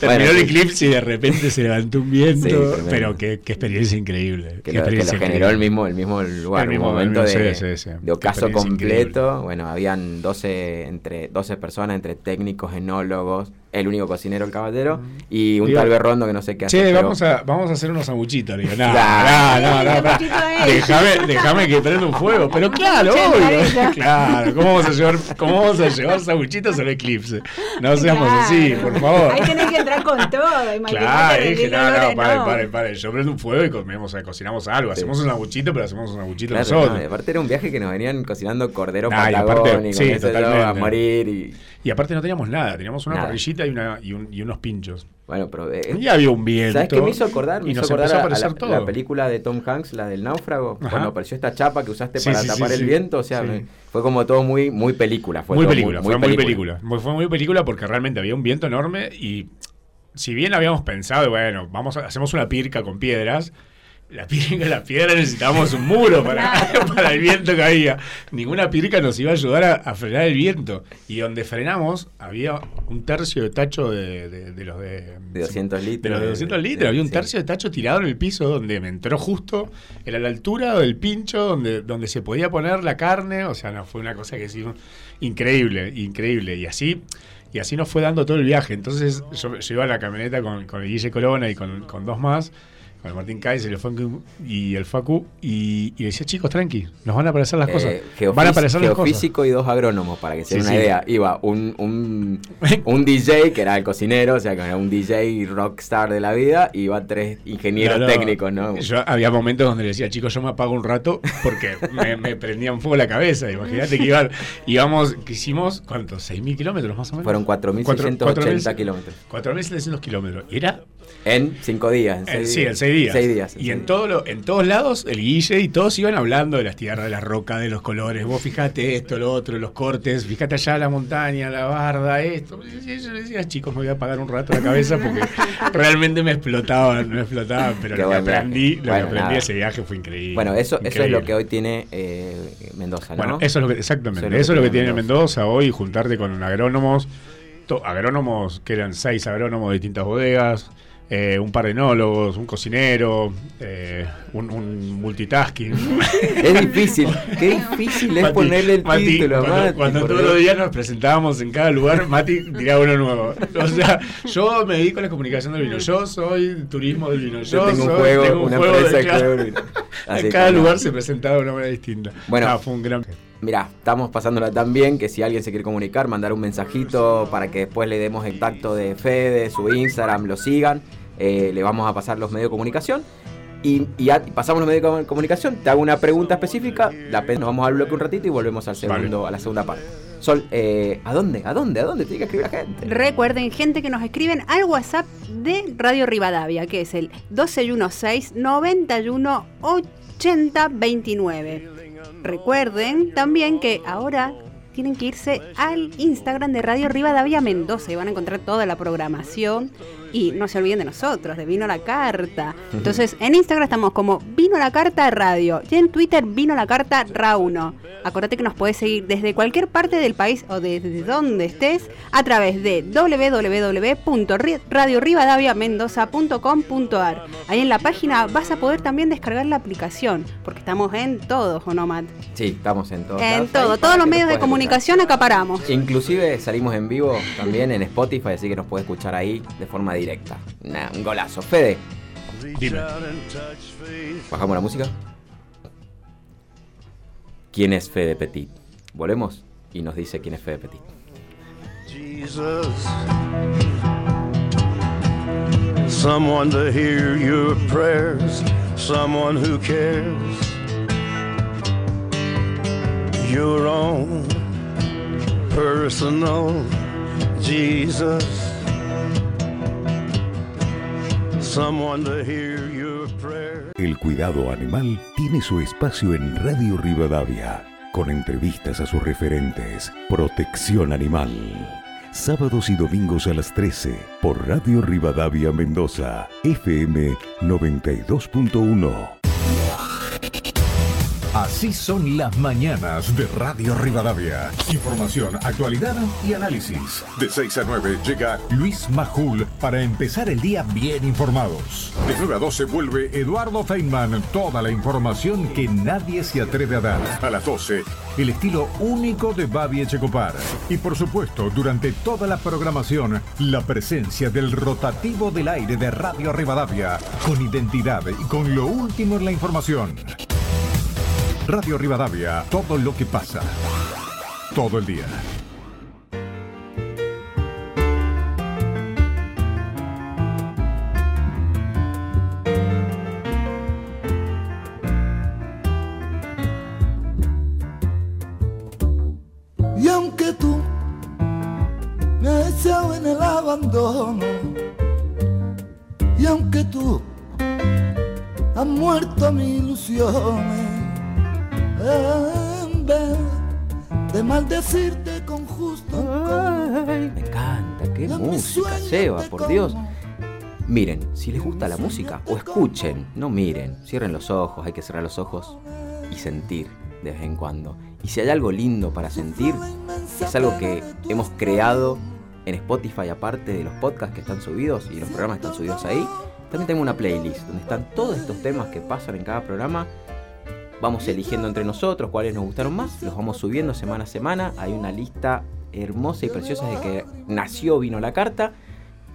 Terminó Bueno, el eclipse y de repente se levantó un viento. Pero qué, qué experiencia increíble. que qué lo, que lo experiencia generó el mismo, el mismo lugar, El un mismo- momento el mismo- de, de ocaso completo. increíble. Bueno, habían 12, entre 12 personas, entre técnicos, enólogos, el único cocinero, el caballero, y un Digo, tal Berrondo que no sé qué hace. Che, pero- vamos a, vamos a hacer unos sanguchitos. Le digo, no, (laughs) Claro. no, no, déjame, déjame que prenda un fuego. Pero claro, obvio. (laughs) Claro, ¿cómo vamos a llevar, cómo vamos a llevar sanguchitos al eclipse? No seamos Claro. así, por favor. Ahí tenés que entrar con todo, (laughs) imagínate. Claro, dije, el no, no, no. paren, paren. Yo prendo un fuego y comemos, eh, cocinamos algo. Sí. Hacemos un sanguchito, pero hacemos un sanguchito Claro, nosotros. aparte era un viaje que nos venían cocinando cordero Ah, y aparte, patagónico, sí, yo, a totalmente. morir y... Y aparte no teníamos nada, teníamos una Nada. parrillita y, una, y, un- y unos pinchos. Bueno, pero... eh, Y había un viento. ¿Sabes qué me hizo acordar? Me hizo acordar a a, la, todo. la película de Tom Hanks, la del náufrago, Ajá. cuando apareció esta chapa que usaste Sí, para sí, sí, tapar el viento, o sea, me- fue como todo muy muy película. Fue muy película, fue muy película. Muy- Fue muy película porque realmente había un viento enorme y si bien habíamos pensado, bueno, vamos a, hacemos una pirca con piedras, la pirca, la piedra necesitábamos un muro para, (laughs) para el viento que había. Ninguna pirca nos iba a ayudar a, a frenar el viento. Y donde frenamos había un tercio de tacho de, de- de los de, De 200 litros. de los de 200 litros. de- había un sí. tercio de tacho tirado en el piso donde me entró justo. Era la altura del pincho donde, donde se podía poner la carne. O sea, no, fue una cosa que sí, increíble, increíble. Y así, y así nos fue dando todo el viaje. Entonces yo, yo iba a la camioneta con, con el Guille Corona y con, con dos más. Con el Martín Kaiser el Facu, y el Facu. Y, y decía, chicos, tranqui, nos van a aparecer las cosas. Eh, Van a aparecer las cosas. geofísico y dos agrónomos, para que se den una sí. idea. Iba un, un, (laughs) un DJ, que era el cocinero, o sea, que era un DJ rockstar de la vida, y iban tres ingenieros técnicos, ¿no? Yo había momentos donde le decía, chicos, yo me apago un rato porque me, me prendían fuego la cabeza. Imagínate que iban, íbamos, que hicimos, ¿cuántos? ¿6.000 kilómetros más o menos? Fueron Cuatro- 4.680 4.000 kilómetros. 4.700 kilómetros. Y era, En cinco días. En eh, seis sí, en seis días. Seis días. y seis en, días. todo lo- en todos lados, el Guille y todos iban hablando de las tierras, de la roca, de los colores. Vos fijate esto, lo otro, los cortes, fíjate allá la montaña, la barda, esto. Y yo decía, chicos, me voy a apagar un rato la cabeza porque (laughs) realmente me explotaban, me explotaban. Pero Qué lo que buen viaje. aprendí, lo que aprendí nada. ese viaje fue increíble. Bueno, eso, eso es lo que hoy tiene eh, Mendoza, ¿no? Bueno, eso es lo que, exactamente, Eso eso es lo que, tiene Mendoza. Mendoza hoy, juntarte con agrónomos, to- agrónomos que eran seis agrónomos de distintas bodegas, eh, un par de enólogos, un cocinero, eh, un, un multitasking. Es difícil, qué difícil es Mati, ponerle el Mati, título a cuando, Mati, cuando todos los días nos presentábamos en cada lugar, Mati tiraba uno nuevo. O sea, yo me dedico a la comunicación del vino, yo soy turismo del vino, yo, Yo tengo un juego, tengo un una juego empresa de claro. juego vino. En cada que no. lugar se presentaba de una manera distinta. Bueno. Ah, fue un gran... Mirá, estamos pasándola tan bien que si alguien se quiere comunicar, mandar un mensajito para que después le demos el tacto de Fede, su Instagram, lo sigan. eh, le vamos a pasar los medios de comunicación. Y, y a- y pasamos los medios de comu- comunicación, te hago una pregunta específica, la nos vamos al bloque un ratito y volvemos al segundo, a la segunda parte. Sol, eh, ¿a dónde? ¿A dónde? ¿A dónde tiene que escribir la gente? Recuerden, gente que nos escriben al WhatsApp de Radio Rivadavia, que es el 1216 91 80 29. Recuerden también que ahora tienen que irse al Instagram de Radio Rivadavia Mendoza y van a encontrar toda la programación. Y no se olviden de nosotros, de Vino la Carta. Entonces, en Instagram estamos como Vino la Carta Radio y en Twitter Vino la Carta Ra1. Acordate que nos puedes seguir desde cualquier parte del país o desde donde estés a través de www.radiorivadaviamendoza.com.ar. Ahí en la página vas a poder también descargar la aplicación, porque estamos en todos, ¿o no, Matt? Sí, estamos en todos En lados todo, todos los medios de puedas comunicación acaparamos. Inclusive salimos en vivo también en Spotify, así que nos puedes escuchar ahí de forma directa. Nah, un golazo. Fede, Dime. ¿bajamos la música? ¿Quién es Fede Petit? Volvemos y nos dice quién es Fede Petit. Jesus. Someone to hear your prayers, someone who cares. Your own personal Jesus. Someone to hear your prayers. El cuidado animal tiene su espacio en Radio Rivadavia, con entrevistas a sus referentes. Protección Animal. Sábados y domingos a las 13 por Radio Rivadavia Mendoza, FM 92.1. Así son las mañanas de Radio Rivadavia. Información, actualidad y análisis. De 6 a 9 llega Luis Majul para empezar el día bien informados. De 9 a 12 vuelve Eduardo Feynman. Toda la información que nadie se atreve a dar. A las 12, el estilo único de Babi Echecopar. Y por supuesto, durante toda la programación, la presencia del rotativo del aire de Radio Rivadavia. Con identidad y con lo último en la información. Radio Rivadavia, todo lo que pasa. Todo el día. Música, o escuchen, no miren, cierren los ojos, hay que cerrar los ojos y sentir de vez en cuando. Y si hay algo lindo para sentir, es algo que hemos creado en Spotify, aparte de los podcasts que están subidos y los programas que están subidos ahí. También tengo una playlist donde están todos estos temas que pasan en cada programa. Vamos eligiendo entre nosotros cuáles nos gustaron más, los vamos subiendo semana a semana. Hay una lista hermosa y preciosa de que nació Vino la Carta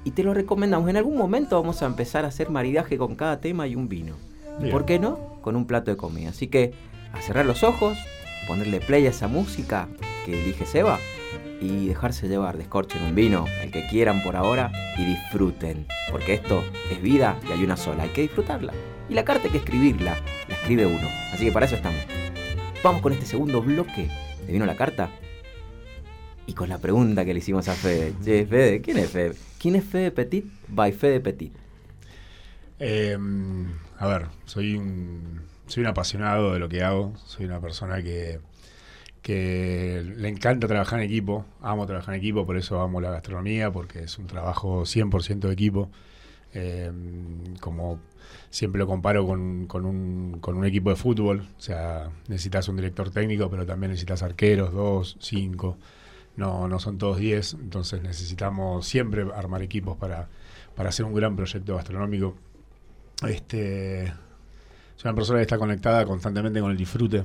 y te lo recomendamos. En algún momento vamos a empezar a hacer maridaje con cada tema y un vino. ¿Y Bien. por qué no? Con un plato de comida. Así que a cerrar los ojos, ponerle play a esa música que elige Seba y dejarse llevar, descorchen un vino, el que quieran por ahora y disfruten. Porque esto es vida y hay una sola, hay que disfrutarla. Y la carta hay que escribirla, la escribe uno. Así que para eso estamos. Vamos con este segundo bloque de Vino la Carta. Y con la pregunta que le hicimos a Fede. Che, Fede, ¿quién es Fede? ¿Quién es Fede Petit? By Fede Petit. Eh, a ver, soy un, soy un apasionado de lo que hago. Soy una persona que, que le encanta trabajar en equipo. Amo trabajar en equipo, por eso amo la gastronomía, porque es un trabajo 100% de equipo. Eh, como siempre lo comparo con, con un, con un equipo de fútbol. O sea, necesitas un director técnico, pero también necesitas arqueros, dos, cinco. No, no son todos diez. Entonces necesitamos siempre armar equipos para, para hacer un gran proyecto gastronómico. Este, soy una persona que está conectada constantemente con el disfrute.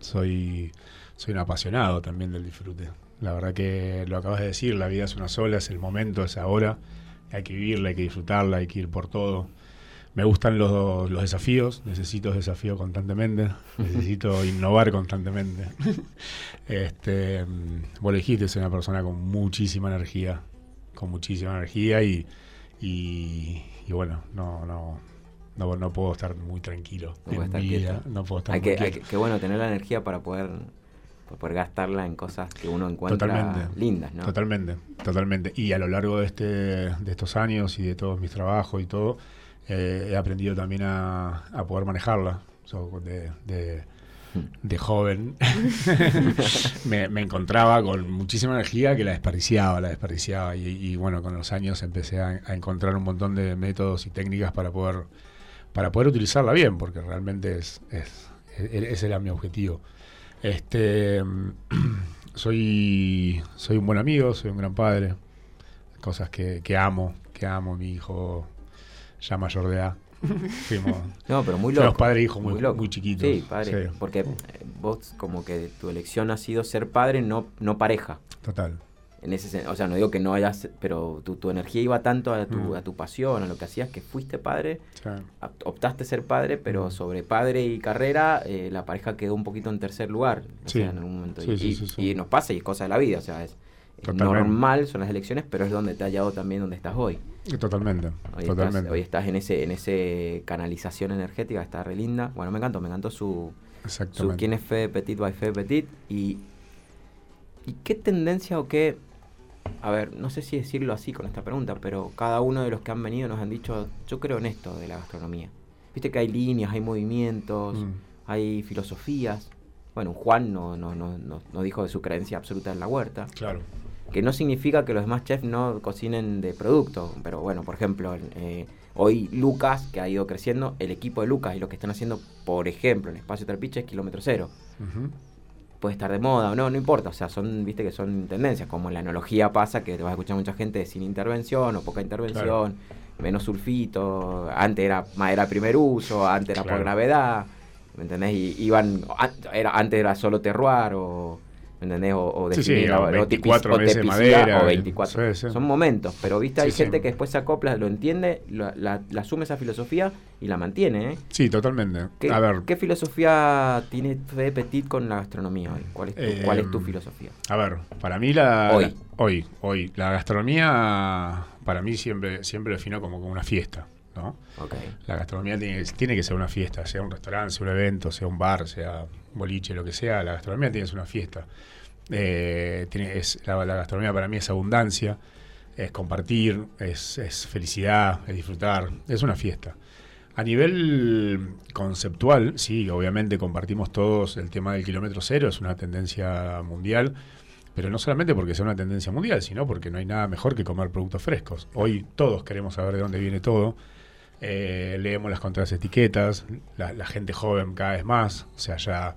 Soy, soy un apasionado también del disfrute. La verdad que lo acabas de decir, la vida es una sola, es el momento, es ahora. Hay que vivirla, hay que disfrutarla, hay que ir por todo. Me gustan los, los desafíos, necesito desafío constantemente, (laughs) necesito innovar constantemente. este, vos lo dijiste, soy una persona con muchísima energía, con muchísima energía y, y, y bueno, no, no, no, no puedo estar muy tranquilo. No en estar vida, no puedo estar Hay muy que, hay que, qué bueno tener la energía para poder, para poder gastarla en cosas que uno encuentra Totalmente. lindas, ¿no? Totalmente, totalmente. Y a lo largo de, este, de estos años y de todos mis trabajos y todo, eh, he aprendido también a, poder manejarla. De, joven (laughs) me, encontraba con muchísima energía que la desperdiciaba, la desperdiciaba. Y, bueno, con los años empecé a, encontrar un montón de métodos y técnicas para poder, para poder utilizarla bien, porque realmente es, es, e- ese era mi objetivo. Este, (clears throat) soy, soy un buen amigo, soy un gran padre. Cosas que, que amo, que amo. Mi hijo ya mayor de edad. Fuimos, (laughs) No, pero muy loco. padre e hijo muy, loco. muy chiquitos. Sí, padre. Sí, Porque eh, vos como que tu elección ha sido ser padre, no, no pareja. total. En ese o sea, no digo que no hayas, pero tu, tu energía iba tanto a tu, Mm. a tu pasión, a lo que hacías, que fuiste padre, Sí. op- optaste ser padre, pero Mm. sobre padre y carrera, eh, la pareja quedó un poquito en tercer lugar. O Sí. sea, en algún momento. Sí, y, sí, y- sí, sí. y nos pasa y es cosa de la vida, o sea, es Totalmente. normal, son las elecciones, pero es donde te ha llevado también donde estás hoy. Totalmente, Hoy totalmente. estás, hoy estás en ese en ese canalización energética, está re linda. Bueno, me encantó, me encantó su, su quién es Fe Petit by Fe Petit y y qué tendencia o qué a ver, no sé si decirlo así con esta pregunta, pero cada uno de los que han venido nos han dicho, yo creo en esto de la gastronomía. Viste que hay líneas, hay movimientos, Mm. hay filosofías. Bueno, Juan no, no, no, no, no dijo de su creencia absoluta en la huerta, Claro. que no significa que los demás chefs no cocinen de producto, pero bueno, por ejemplo, eh, hoy Lucas, que ha ido creciendo, el equipo de Lucas y lo que están haciendo, por ejemplo, en Espacio Trapiche es kilómetro cero puede estar de moda o no, no importa. O sea, son, viste que son tendencias. Como en la enología pasa que te vas a escuchar mucha gente sin intervención o poca intervención, menos sulfito. Antes era madera primer uso, antes era Claro. por gravedad. ¿Me entendés? Y iban, an- era, antes era solo terroir o. ¿Me entendés? O, o Sí, sí, definir o la- o 24 tipic- o veces madera, O y- 24. sí, sí. Son momentos, pero viste, hay gente que después se acopla, lo entiende, lo- la, la asume esa filosofía y la mantiene, ¿eh? Sí, totalmente. ¿Qué, A ver, ¿Qué filosofía tiene Fede Petit con la gastronomía hoy? ¿Cuál es tu, Eh, cuál es tu filosofía? A ver, para mí la... Hoy. la- hoy, hoy. La gastronomía, para mí siempre, siempre lo defino como, como una fiesta, ¿no? Ok. La gastronomía tiene, tiene que ser una fiesta, sea un restaurante, sea un evento, sea un bar, sea un boliche, lo que sea. La gastronomía tiene que ser una fiesta. Eh, tiene, es, la, la gastronomía para mí es abundancia, es compartir, es, es felicidad, es disfrutar, es una fiesta. A nivel conceptual, sí, obviamente compartimos todos el tema del kilómetro cero, es una tendencia mundial, pero no solamente porque sea una tendencia mundial, sino porque no hay nada mejor que comer productos frescos. Hoy todos queremos saber de dónde viene todo, eh, leemos las contras etiquetas, la, la gente joven cada vez más, o sea, ya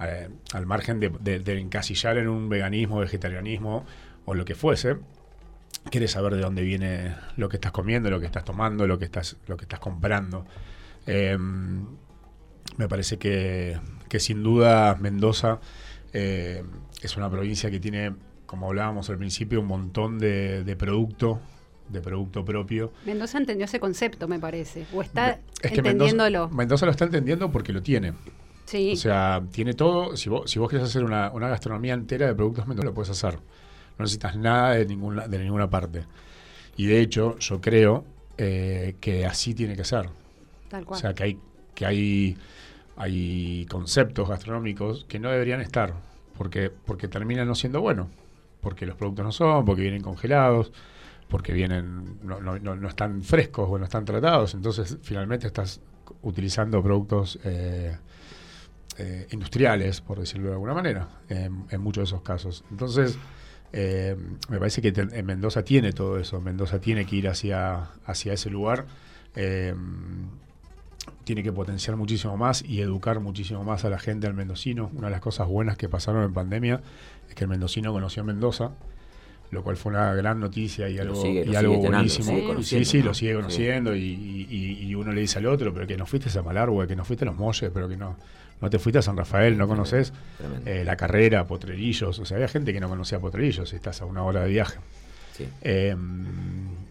eh, al margen de, de- de encasillar en un veganismo, vegetarianismo o lo que fuese, quieres saber de dónde viene lo que estás comiendo, lo que estás tomando, lo que estás, lo que estás comprando. Eh, me parece que, que sin duda Mendoza eh, es una provincia que tiene, como hablábamos al principio, un montón de, de producto, de producto propio. Mendoza entendió ese concepto, me parece. O está Es que entendiéndolo. Mendoza, Mendoza lo está entendiendo porque lo tiene. sí. O sea, tiene todo. Si vos, si vos querés hacer una, una gastronomía entera de productos Mendoza, lo puedes hacer. No necesitas nada de ninguna, de ninguna parte. Y de hecho, yo creo eh, que así tiene que ser. tal cual. O sea, que hay, que hay, hay conceptos gastronómicos que no deberían estar, porque, porque terminan no siendo buenos, porque los productos no son, porque vienen congelados, porque vienen no, no, no, están frescos o no están tratados, entonces finalmente estás utilizando productos eh, eh, industriales, por decirlo de alguna manera, en, muchos de esos casos. Entonces, eh, me parece que Mendoza tiene todo eso, Mendoza tiene que ir hacia, hacia ese lugar. tiene que potenciar muchísimo más y educar muchísimo más a la gente, al mendocino. Una de las cosas buenas que pasaron en pandemia es que el mendocino conoció a Mendoza, lo cual fue una gran noticia y algo, sigue- y algo buenísimo. sí, sí, ¿no? lo sigue conociendo y, y- y- y uno le dice al otro, pero que no fuiste a Malargüe, que no fuiste a Los Molles, pero que no, no te fuiste a San Rafael, no conoces eh, la carrera, Potrerillos, o sea, había gente que no conocía Potrerillos estás a una hora de viaje. Sí. Eh,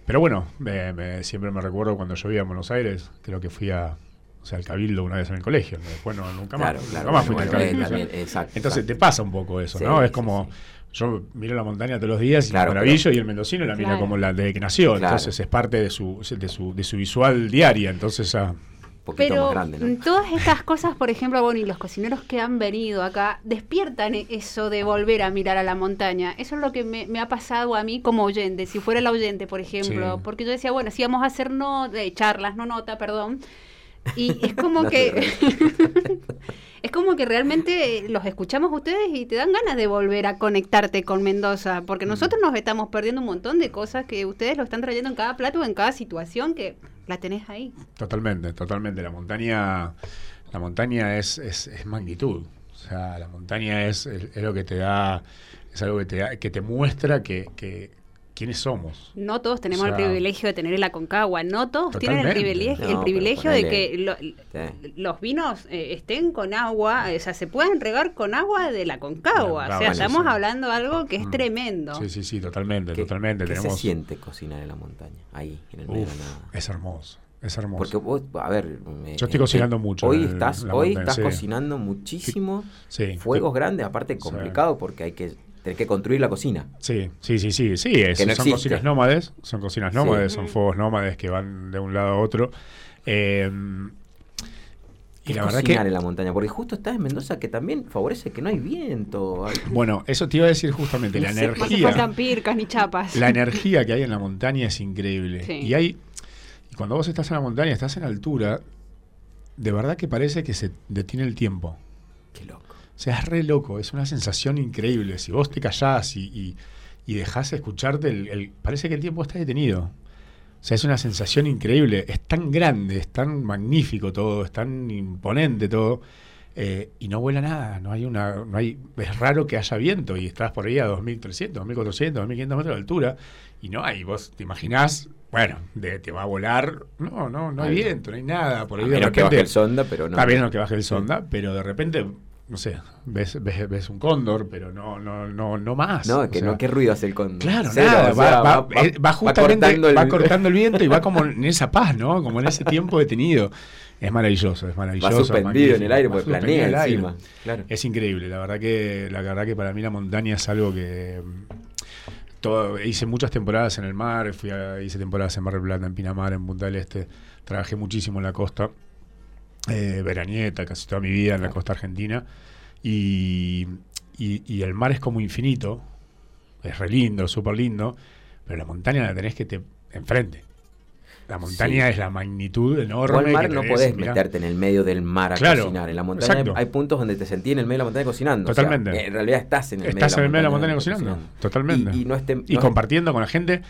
pero bueno, me- me- siempre me recuerdo cuando yo vivía en Buenos Aires, creo que fui a, o sea, al Cabildo una vez en el colegio, después no, nunca más, Claro, claro, nunca más bueno, fui al Cabildo. eh, o sea. también, exacto, Entonces exacto. te pasa un poco eso, Sí, ¿no? Es como, sí. yo miro la montaña todos los días y Claro, me maravillo pero- y el mendocino la mira Claro. como la desde que nació, Claro. entonces es parte de su, de su, de su visual diaria, entonces poquito Pero más grande, ¿no? todas estas cosas, por ejemplo, bueno, y los cocineros que han venido acá, despiertan eso de volver a mirar a la montaña. Eso es lo que me, me ha pasado a mí como oyente, si fuera el oyente, por ejemplo. Sí. Porque yo decía, bueno, si vamos a hacer no, eh, charlas, no nota, perdón. Y es (laughs) como No que (laughs) es como que realmente los escuchamos a ustedes y te dan ganas de volver a conectarte con Mendoza, Mm. porque nosotros nos estamos perdiendo un montón de cosas que ustedes lo están trayendo en cada plato o en cada situación que la tenés ahí. Totalmente, totalmente. La montaña, la montaña es, es, es magnitud. O sea, la montaña es, es, es lo que te da, es algo que te da, que te muestra que, que quiénes somos. No todos tenemos O sea, el privilegio de tener el Aconcagua, no todos tienen el Totalmente. privilegio, el No, privilegio de que lo- Sí. los vinos eh, estén con agua, o sea, se puedan regar con agua de la Aconcagua. La o sea, estamos hablando de algo que es Mm. tremendo. Sí, sí, sí, totalmente, ¿Qué, totalmente. qué Tenemos, se siente cocinar en la montaña? Ahí, en el medio de nada. es hermoso, es hermoso. Porque vos, a ver... me- Yo estoy cocinando eh, mucho Hoy estás, hoy montaña, estás sí. cocinando muchísimo. Sí. Fuegos grandes, aparte Sí. complicado porque hay que tener que construir la cocina. Sí, sí, sí, sí, sí, es- Que no son existe. cocinas nómades, son cocinas nómades, Sí. son fuegos nómades que van de un lado a otro. Eh, y ¿Qué la es verdad que, cocinar en la montaña? Porque justo estás en Mendoza que también favorece que no hay viento. hay- bueno, eso te iba a decir justamente, la sé, No se energía, pircas ni chapas. la energía que hay en la montaña es increíble. Sí. Y hay, y cuando vos estás en la montaña, estás en altura, de verdad que parece que se detiene el tiempo. Qué loco. O sea, es re loco, es una sensación increíble. Si vos te callás y, y, y dejás escucharte, el, el- parece que el tiempo está detenido. O sea, es una sensación increíble. Es tan grande, es tan magnífico todo, es tan imponente todo. eh, y no vuela nada, no hay una, no hay, es raro que haya viento y estás por ahí a 2300, 2400, 2500 metros de altura y no hay, vos te imaginás, bueno, de, te va a volar, no, no, no hay viento, no hay nada, por ahí A de menos que repente- baje el sonda, pero no. Está bien lo que baje el sonda, pero de repente, no sé, ves, ves, ves un cóndor, pero no, no, no, no más. No, O que sea, no, ¿qué ruido hace el con Claro, cero, nada, va, sea, va- eh, va justamente, cortando el- va cortando el viento y va como en esa paz, ¿no? Como en ese tiempo detenido. Es maravilloso, es Va maravilloso. suspendido en el aire va porque planea en el aire. encima. Claro. Es increíble, la verdad que la verdad que para mí la montaña es algo que mm, todo, hice muchas temporadas en el mar, fui a- hice temporadas en Mar del Plata, en Pinamar, en Punta del Este, trabajé muchísimo en la costa, eh, veranieta, casi toda mi vida en la costa argentina, y, y- y el mar es como infinito, es re lindo, súper lindo, pero la montaña la tenés que te enfrente. La montaña Sí. es la magnitud enorme. Al mar que no tenés, podés mirá. meterte en el medio del mar a Claro, cocinar. En la montaña hay, exacto. hay puntos donde te sentí en el medio de la montaña cocinando. O sea, Totalmente. en realidad estás en el Estás en medio el medio de la montaña montaña cocinando. Totalmente. Y, y no es tem- y no es- compartiendo con la gente,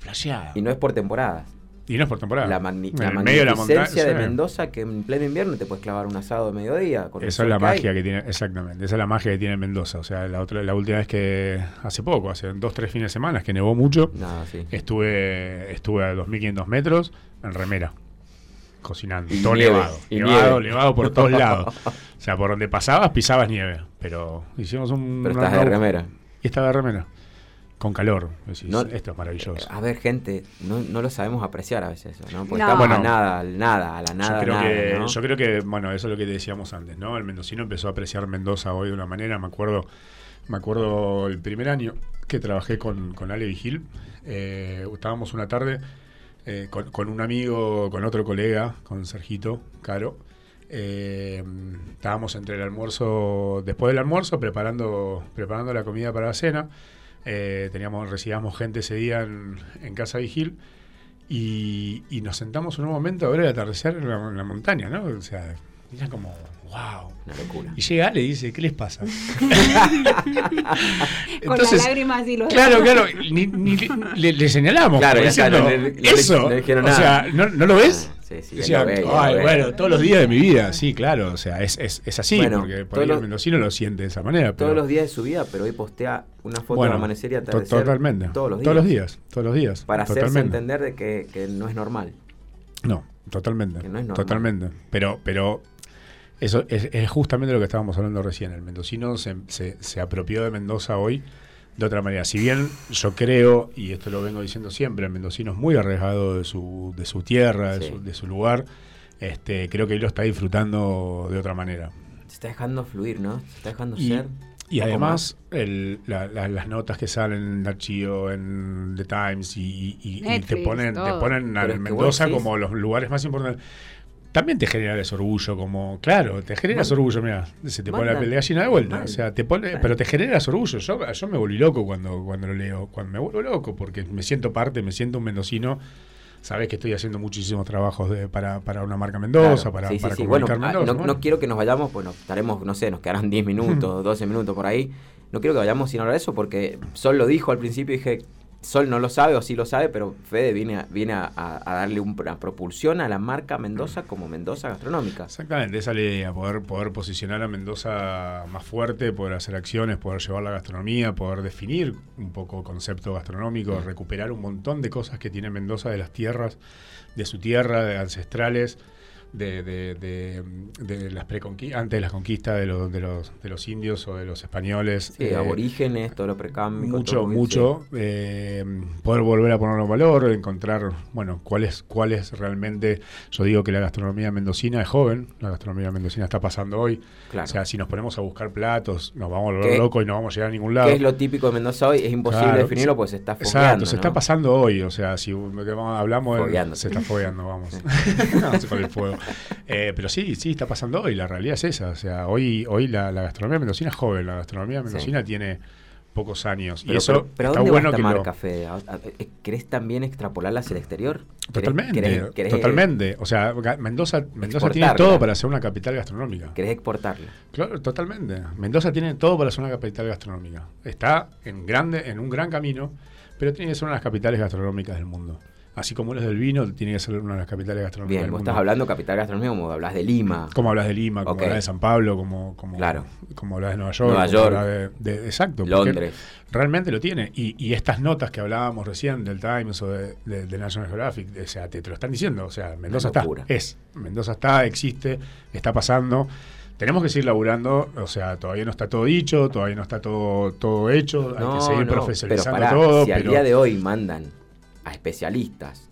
flasheada. y no es por temporadas. Y no es por temporada. La, magni- la de magnificencia de sí. Mendoza que en pleno invierno te puedes clavar un asado de mediodía. Con Esa es la que hay. magia que tiene, exactamente. Esa es la magia que tiene Mendoza. O sea, la otra, la última vez que, hace poco, hace dos, tres fines de semana, que nevó mucho, No, sí. estuve, estuve a 2500 metros en remera, cocinando. Y todo nieve, nevado. y nevado, nevado por todos (laughs) lados. O sea, por donde pasabas, pisabas nieve. Pero hicimos un. Pero estás de remera. Y estaba de remera. Con calor. Decís, No- esto es maravilloso. A ver, gente, no, no lo sabemos apreciar a veces, ¿no? Porque No. estamos a Bueno. nada, al nada, a la nada, yo, creo nada, que, ¿no? yo creo que, bueno, eso es lo que decíamos antes, ¿no? El mendocino empezó a apreciar Mendoza hoy de una manera, me acuerdo, me acuerdo el primer año que trabajé con, con Ale Vigil, eh, estábamos una tarde eh, con, con un amigo, con otro colega, con Sergito Caro, eh, estábamos entre el almuerzo, después del almuerzo, preparando, preparando la comida para la cena, eh, teníamos, recibíamos gente ese día en, en casa Vigil, y, y nos sentamos en un momento a ver el atardecer en la, en la montaña, ¿no? O sea, era como, wow. Una locura. Y llega Ale y dice, ¿qué les pasa? (laughs) Con las lágrimas y los Claro, claro, ni, ni le, le señalamos. Claro, como ya está, diciendo, no le- no le- eso. no le dijeron o nada. sea, ¿no, no lo ves? Sí, sí, Decía, ve, "Ay, ve". bueno, todos los días de mi vida, sí, claro, o sea, es, es, es así, Bueno, porque por todos ahí el mendocino lo siente de esa manera. Todos pero- los días de su vida, pero hoy postea una foto bueno, de amanecer y atardecer. Totalmente. Todos los días. Todos los días, todos los días. Para hacerse totalmente. entender de que, que no es normal. No, totalmente. Que no es normal. totalmente. Pero, pero eso es, es justamente lo que estábamos hablando recién. El mendocino se, se- se apropió de Mendoza hoy de otra manera. Si bien yo creo, y esto lo vengo diciendo siempre, el mendocino es muy arriesgado de su, de su tierra, de, Sí. su, de su lugar, este, creo que él lo está disfrutando de otra manera. Se está dejando fluir, ¿no? Se está dejando Y, ser. y además, el- la- la- las notas que salen en Archivo, en The Times, y, y- y- y te ponen, te ponen a Mendoza como los lugares más importantes. También te genera ese orgullo, como, claro, te genera ese Man- orgullo, mira, se te pone la piel de gallina de vuelta. O sea, te pone, pero te genera ese orgullo. Yo, yo me volví loco cuando, cuando lo leo, cuando me vuelvo loco, porque me siento parte, me siento un mendocino. Sabes que estoy haciendo muchísimos trabajos de, para, para una marca Mendoza, Claro, para, sí, para sí. Bueno, comunicar ah, Mendoza. no, bueno. no quiero que nos vayamos, pues nos estaremos, no sé, nos quedarán 10 minutos, (laughs) 12 minutos por ahí. No quiero que vayamos sin hablar de eso porque Sol lo dijo al principio y dije, Sol no lo sabe o sí lo sabe, pero Fede viene a, viene a, a- darle un- una propulsión a la marca Mendoza como Mendoza Gastronómica. Exactamente, esa es la idea, poder, poder posicionar a Mendoza más fuerte, poder hacer acciones, poder llevar la gastronomía, poder definir un poco concepto gastronómico, recuperar un montón de cosas que tiene Mendoza de las tierras, de su tierra, de ancestrales, de, de, de, de las antes de las conquistas de los, de, los, de los indios o de los españoles. Sí, eh, aborígenes, todo lo precámbico. mucho, mucho. eh, poder volver a ponerlo en valor, encontrar, bueno, cuál es, cuál es realmente. Yo digo que la gastronomía mendocina es joven, la gastronomía mendocina está pasando hoy. Claro. O sea, si nos ponemos a buscar platos, nos vamos a volver locos y no vamos a llegar a ningún lado. ¿Qué es lo típico de Mendoza hoy? Es imposible Claro, definirlo porque se está Exacto, fogueando, se ¿no? está pasando hoy, o sea, si hablamos, de- se está fogueando, vamos. Vamos (laughs) con el fuego. Eh, pero sí, sí, está pasando hoy, la realidad es esa, o sea, hoy, hoy la, la gastronomía mendocina es joven, la gastronomía mendocina tiene pocos años. y eso pero, pero ¿a está dónde bueno va que esta lo- marca, Fede? ¿A- a- eh, ¿Querés también extrapolarla hacia el exterior? ¿Querés- Totalmente, querés- querés- totalmente. O sea, Mendoza, Mendoza tiene todo para ser una capital gastronómica. ¿Querés exportarla? Claro, totalmente. Mendoza tiene todo para ser una capital gastronómica. Está en grande, en un gran camino, pero tiene que ser una de las capitales gastronómicas del mundo. Así como es del vino, tiene que ser una de las capitales gastronómicas Bien, del vos mundo. estás hablando capital gastronómica como hablas de Lima. Como hablas de Lima, como hablas de San Pablo, como, como, Claro. como hablas de Nueva York. Nueva York. hablas de, de- exacto. Londres. Realmente lo tiene. Y, y estas notas que hablábamos recién del Times o de, National Geographic, o sea, te, te lo están diciendo. O sea, Mendoza está. Es. Mendoza está, existe, está pasando. Tenemos que seguir laborando, o sea, todavía no está todo dicho, todavía no está todo, todo hecho, hay que seguir profesionalizando pero pará, todo. si al pero- día de hoy mandan a especialistas,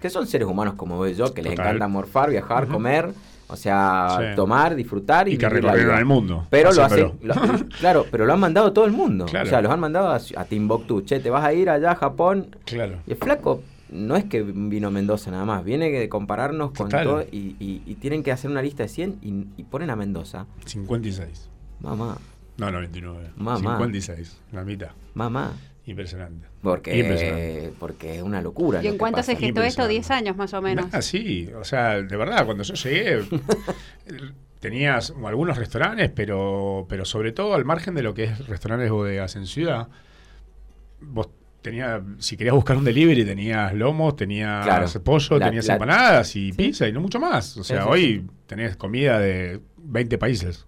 que son seres humanos como yo, que les Total. encanta morfar, viajar, comer, o sea, Sí. tomar, disfrutar y, y que recorrieron mundo. Pero lo hacen, lo- (laughs) claro, pero lo han mandado todo el mundo. Claro. O sea, los han mandado a, a Timbuktu. Che, te vas a ir allá a Japón. Claro. Y el flaco no es que vino Mendoza nada más, viene de compararnos con todo y, y- y tienen que hacer una lista de 100 y, y ponen a Mendoza. 56. Mamá, No, 99. Mamá. 56, la mitad. mamá. Impresionante. Porque, Impresionante. porque es una locura. ¿Y en cuánto pasa. se gestó esto? Impresionante. 10 años más o menos. Ah, sí, o sea, de verdad, cuando yo llegué (laughs) tenías algunos restaurantes, pero, pero sobre todo al margen de lo que es restaurantes bodegas en ciudad, vos tenías, si querías buscar un delivery, tenías lomos, tenías Claro. pollo, La- tenías la- empanadas y pizza y no mucho más. O Sí, sea, sí, hoy sí. tenés comida de 20 países.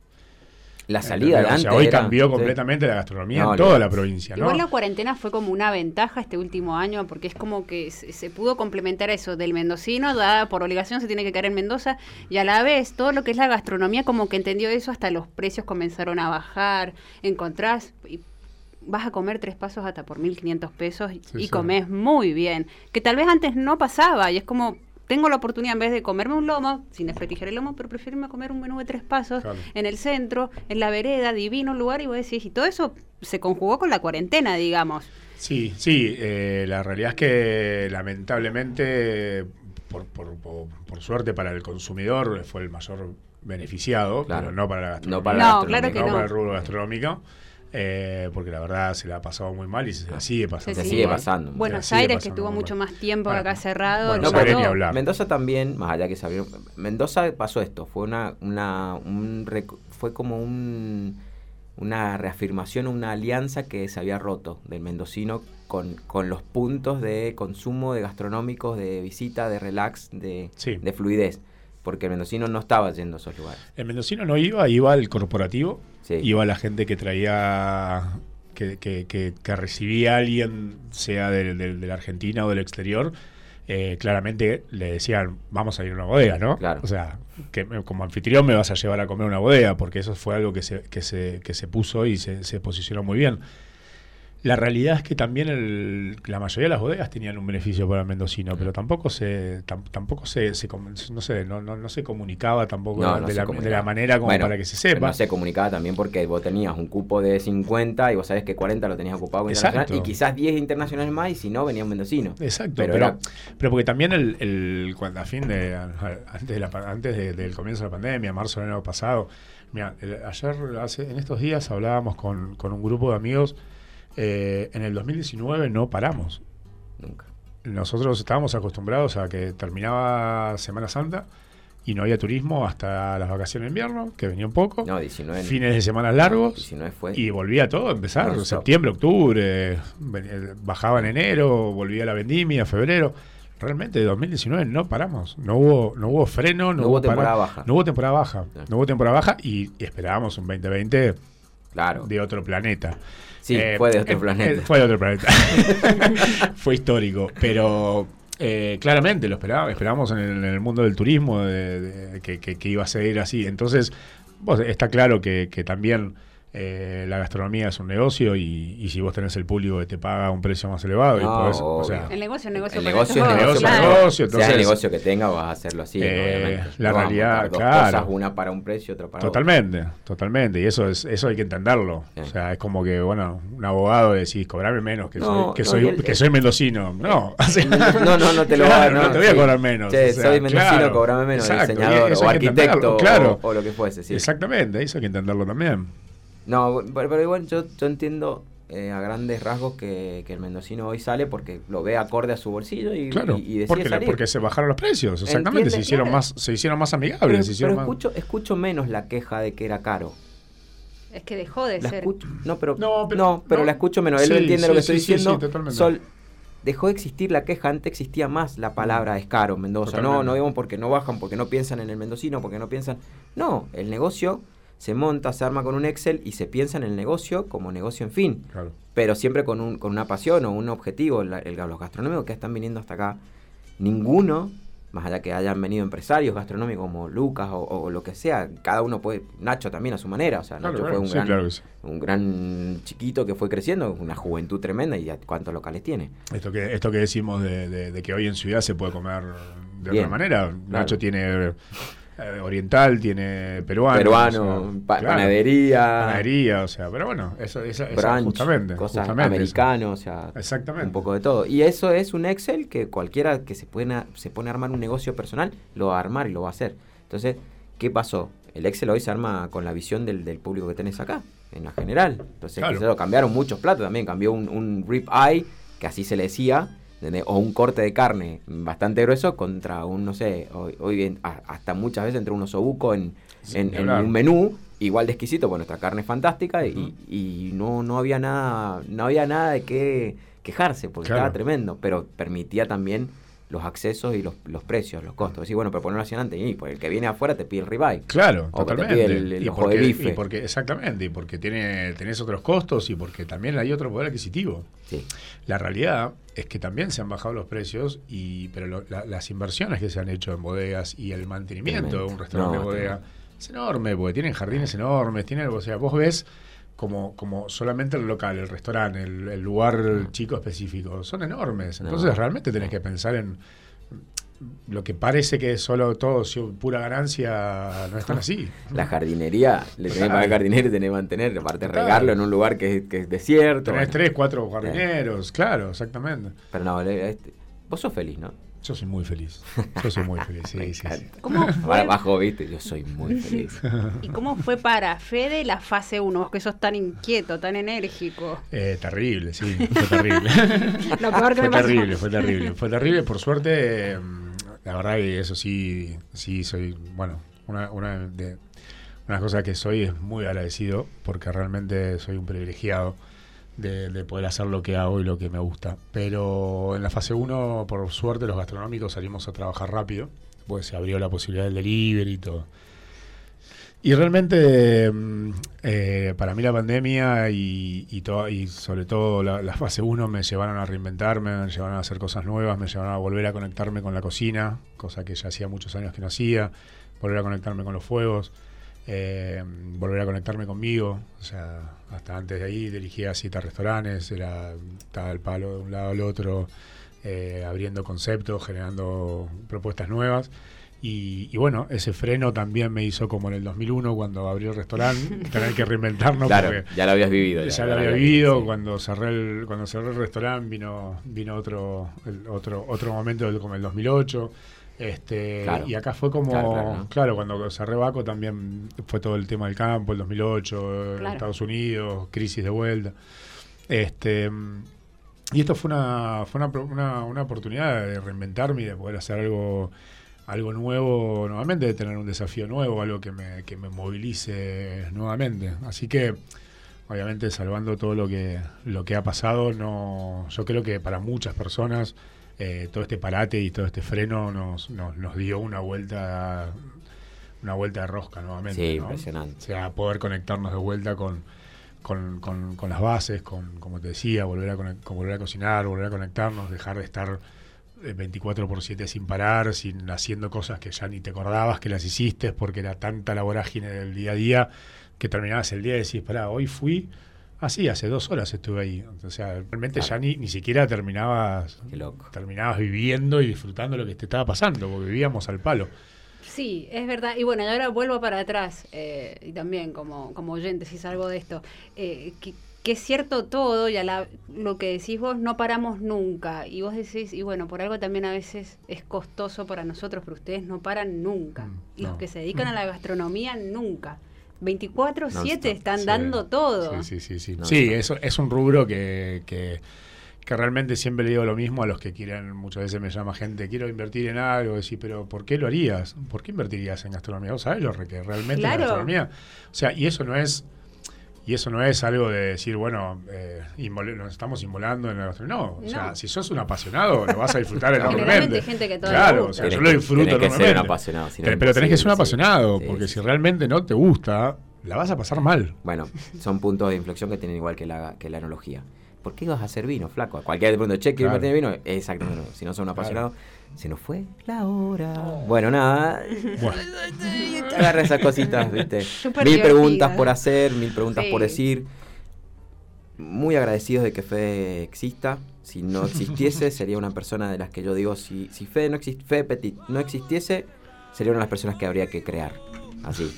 La salida de. O sea, hoy era- cambió sí. completamente la gastronomía No, en toda la provincia, ¿no? Igual la cuarentena fue como una ventaja este último año, porque es como que se, se pudo complementar eso del mendocino, da por obligación se tiene que caer en Mendoza, y a la vez todo lo que es la gastronomía como que entendió eso, hasta los precios comenzaron a bajar, encontrás y vas a comer tres pasos hasta por 1.500 pesos y, Sí, y sí. comes muy bien, que tal vez antes no pasaba, y es como... Tengo la oportunidad en vez de comerme un lomo, sin desprestigiar el lomo, pero prefiero irme a comer un menú de tres pasos Claro. en el centro, en la vereda, divino lugar, y vos decís, y todo eso se conjugó con la cuarentena, digamos. Sí, sí, eh, la realidad es que lamentablemente, por, por- por- por suerte para el consumidor, fue el mayor beneficiado, Claro. pero no para la gastronomía. No para No, la claro gastronomía. que no no. para el rubro gastronómico, eh, porque la verdad se la ha pasado muy mal y se la sigue pasando. Se sigue pasando. Buenos sigue Aires, que pasando estuvo mucho mal. más tiempo Bueno, acá cerrado. Aires mató. ni hablar. Mendoza también, más allá que se abrieron. Mendoza pasó esto, fue una, una un fue como un, una reafirmación, una alianza que se había roto del mendocino con, con los puntos de consumo de gastronómicos, de visita, de relax, de, Sí. de fluidez. Porque el mendocino no estaba yendo a esos lugares. El mendocino no iba, iba al corporativo, Sí. iba la gente que traía, que, que, que- que recibía a alguien, sea de, de- de la Argentina o del exterior, eh, claramente le decían, vamos a ir a una bodega, ¿no? Claro. O sea, que me- como anfitrión me vas a llevar a comer una bodega, porque eso fue algo que se, que se, que se puso y se, se posicionó muy bien. La realidad es que también el- la mayoría de las bodegas tenían un beneficio para el mendocino, pero tampoco se tam- tampoco se, se no sé, no, no, no se comunicaba tampoco No, de, se la, comunicaba. de la manera como Bueno, para que se sepa. No se comunicaba también porque vos tenías un cupo de 50 y vos sabés que 40 lo tenías ocupado internacional y quizás 10 internacionales más y si no venía un mendocino. Exacto, Pero pero, era- pero, porque también el, el- cuando a fin de antes de la antes de- del comienzo de la pandemia, marzo del año pasado, mira, ayer hace, en estos días hablábamos con, con un grupo de amigos. Eh, en el 2019 no paramos. Nunca. Nosotros estábamos acostumbrados a que terminaba Semana Santa y no había turismo hasta las vacaciones de invierno, que venía un poco, No, 19. fines de semana largos. 19 fue. Y volvía todo a empezar, septiembre, octubre, eh, bajaba en enero, volvía la vendimia, febrero. Realmente de 2019 no paramos, no hubo, no hubo freno, no, No hubo temporada baja. No hubo temporada baja, No. no hubo temporada baja y, y esperábamos un 2020 Claro. de otro planeta. Sí, Eh, fue de otro eh, planeta. eh, fue de otro planeta. (laughs) fue histórico, pero eh, claramente lo esperábamos, esperábamos en el, en el mundo del turismo de- de- que, que- que iba a ser así. Entonces, vos, está claro que, que también eh, la gastronomía es un negocio y, y si vos tenés el público que te paga un precio más elevado, y podés- o sea, El negocio es negocio. El negocio es negocio, claro. negocio, Sea el entonces- negocio que tenga, vas a hacerlo así. Eh, la No realidad, dos claro. cosas, una para un precio, otra para otro. Totalmente, totalmente. Y eso es eso hay que entenderlo. Sí. O sea, es como que, bueno, un abogado decís, cobrame menos, que No, soy, que no, soy, el- que soy mendocino. No, (laughs) No, no, no te lo claro, va no te voy a sí. cobrar menos. Che, o sea, soy mendocino, claro, cobrame menos. exacto, diseñador o arquitecto claro. o, lo que fuese. Exactamente, eso hay que entenderlo también. No, pero, pero igual yo, yo entiendo eh, a grandes rasgos que, que el mendocino hoy sale porque lo ve acorde a su bolsillo y, Claro, y, y decide porque, salir. porque se bajaron los precios, exactamente, se hicieron claro. más se hicieron más pero amigables, se hicieron pero más... escucho, escucho menos la queja de que era caro. Es que dejó de La ser. escucho, no, pero, No, no, pero- no. la escucho menos. Él Sí, no entiende sí, lo que sí, estoy sí, sí, diciendo. totalmente. Sol, dejó de existir la queja, antes existía más la palabra es caro, Mendoza. No, no digamos porque no bajan, porque no piensan en el mendocino, porque no piensan. No, el negocio se monta, se arma con un Excel y se piensa en el negocio como negocio en fin. Claro. Pero siempre con, un, con una pasión o un objetivo. La- el- los gastronómicos que están viniendo hasta acá, ninguno, más allá que hayan venido empresarios gastronómicos como Lucas o, o lo que sea, cada uno puede, Nacho también a su manera, o sea, Claro, Nacho claro, fue un sí, gran, sí. un gran chiquito que fue creciendo, una juventud tremenda y cuántos locales tiene. Esto que, esto que decimos de, de- de que hoy en ciudad se puede comer de Bien, otra manera. Nacho tiene eh, oriental, tiene peruano. Peruano, o sea, pa- claro, panadería, panadería, o sea, pero bueno, eso, eso, eso brunch, justamente. cosas justamente, americanos, o sea, eso. Exactamente. un poco de todo. Y eso es un Excel que cualquiera que se pone, a- se pone a armar un negocio personal lo va a armar y lo va a hacer. Entonces, ¿qué pasó? El Excel hoy se arma con la visión del, del público que tenés acá, en la general. Entonces, Claro. cambiaron muchos platos también. Cambió un, un rib eye, que así se le decía, ¿entendés? o un corte de carne bastante grueso contra un, no sé, hoy, hoy hasta muchas veces entre un osobuco en, Sí, en, un menú igual de exquisito, porque nuestra carne es fantástica y, y no, no había nada, no había nada de qué quejarse, porque Claro. estaba tremendo, pero permitía también los accesos y los, los precios, los costos. Decir, bueno, pero ponerlo así adelante, y pues el que viene afuera te pide el ribeye. Claro, O que te totalmente. pide el- el y, ojo porque, de bife. y porque, exactamente, y porque tiene, tenés otros costos y porque también hay otro poder adquisitivo. Sí. La realidad es que también se han bajado los precios, y pero lo- la- las inversiones que se han hecho en bodegas y el mantenimiento de un restaurante No, de bodega es enorme, porque tienen jardines enormes, tienen, o sea, vos ves como, como solamente el local, el restaurante, el, el lugar chico específico, son enormes. No. Entonces realmente tenés que pensar en lo que parece que es solo todo pura ganancia, no es tan así. (laughs) La jardinería, le tenés que pagar al jardinero y tenés que mantener, aparte Total. regarlo en un lugar que, es- que es desierto. Tenés bueno. tres, cuatro jardineros, claro, exactamente. Pero no, este, vos sos feliz, ¿no? Yo soy muy feliz. Yo soy muy feliz, sí, (laughs) sí. ¿Cómo Ahora fue, bajo, viste, yo soy muy feliz. ¿Y cómo fue para Fede la fase 1? Vos que sos tan inquieto, tan enérgico. Eh, terrible, sí, fue terrible. (laughs) Lo peor que fue me pasó. terrible, fue terrible. Fue terrible, por suerte, eh, la verdad que eso sí, sí soy, bueno, una, una de una cosa que soy es muy agradecido porque realmente soy un privilegiado de, de poder hacer lo que hago y lo que me gusta. Pero en la fase 1, por suerte, los gastronómicos salimos a trabajar rápido, pues se abrió la posibilidad del delivery y todo. Y realmente, mm, eh, para mí la pandemia y, sobre todo la, la fase 1 me llevaron a reinventarme, me llevaron a hacer cosas nuevas, me llevaron a volver a conectarme con la cocina, cosa que ya hacía muchos años que no hacía, volver a conectarme con los fuegos, eh, volver a conectarme conmigo. O sea, hasta antes de ahí dirigía siete restaurantes, era, estaba el palo de un lado al otro, eh, abriendo conceptos, generando propuestas nuevas. Y, y bueno, ese freno también me hizo como en el 2001 cuando abrí el restaurante, (laughs) tener que reinventarnos claro, porque ya lo habías vivido. ya, lo había vivido. Cuando cerré el, cuando cerré el restaurante vino, vino otro, el- otro, otro momento del- como el 2008. Este, Claro. Y acá fue como, Claro, claro, claro, ¿no? cuando cerré Baco también fue todo el tema del campo, el 2008, Claro. Estados Unidos, crisis de vuelta. Este, y esto fue una, fue una, pro- una, una oportunidad de reinventarme y de poder hacer algo, algo nuevo nuevamente, de tener un desafío nuevo, algo que me, que me movilice nuevamente. Así que, obviamente, salvando todo lo que, lo que ha pasado, no, yo creo que para muchas personas eh, todo este parate y todo este freno nos, nos, nos dio una vuelta una vuelta de rosca nuevamente. Sí, ¿no? impresionante. O sea, poder conectarnos de vuelta con, con, con- con las bases, con, como te decía, volver a, con volver a cocinar, volver a conectarnos, dejar de estar eh, 24 por 7 sin parar, sin haciendo cosas que ya ni te acordabas que las hiciste, porque era tanta la vorágine del día a día que terminabas el día y decís, pará, hoy fui, así, hace dos horas estuve ahí. O sea, realmente ya ni, ni siquiera terminabas, Qué loco. terminabas viviendo y disfrutando lo que te estaba pasando, porque vivíamos al palo. Sí, es verdad. Y bueno, y ahora vuelvo para atrás, eh, y también como, como oyente, si salgo de esto, eh, que, que es cierto todo, y a la, lo que decís vos, no paramos nunca. Y vos decís, y bueno, por algo también a veces es costoso para nosotros, pero ustedes no paran nunca. Mm, Los no. que se dedican a la gastronomía, nunca. 24-7 Non-stop, están Sí. dando todo. Sí, sí, sí. Sí, No, Sí, no. eso es un rubro que, que, que realmente siempre le digo lo mismo a los que quieren, muchas veces me llama gente, quiero invertir en algo, decir, pero ¿por qué lo harías? ¿Por qué invertirías en gastronomía? ¿Vos sabés lo que realmente Claro. la gastronomía? O sea, y eso no es... Y eso no es algo de decir, bueno, eh, nos estamos inmolando en la gastronomía. No, o sea, si sos un apasionado, lo vas a disfrutar (laughs) enormemente. gente que Claro, o sea, yo lo que- disfruto tenés que ser un enormemente. apasionado, si no Pero, pero tenés que ser un apasionado, Sí, porque sí. si realmente no te gusta, la vas a pasar mal. Bueno, son puntos de inflexión que tienen igual que la, que la analogía. ¿Por qué ibas a hacer vino, flaco? Cualquiera te pregunta, che, ¿quieres Claro. vino? Exactamente, no. si no son apasionados, se nos fue la hora. Oh. Bueno, nada, Bueno, (laughs) agarra esas cositas, ¿viste? Mil preguntas por hacer, mil preguntas Sí. por decir. Muy agradecidos de que Fede exista. Si no existiese, (laughs) sería una persona de las que yo digo, si, si Fede, no exist- Fede Petit no existiese, sería una de las personas que habría que crear. Así.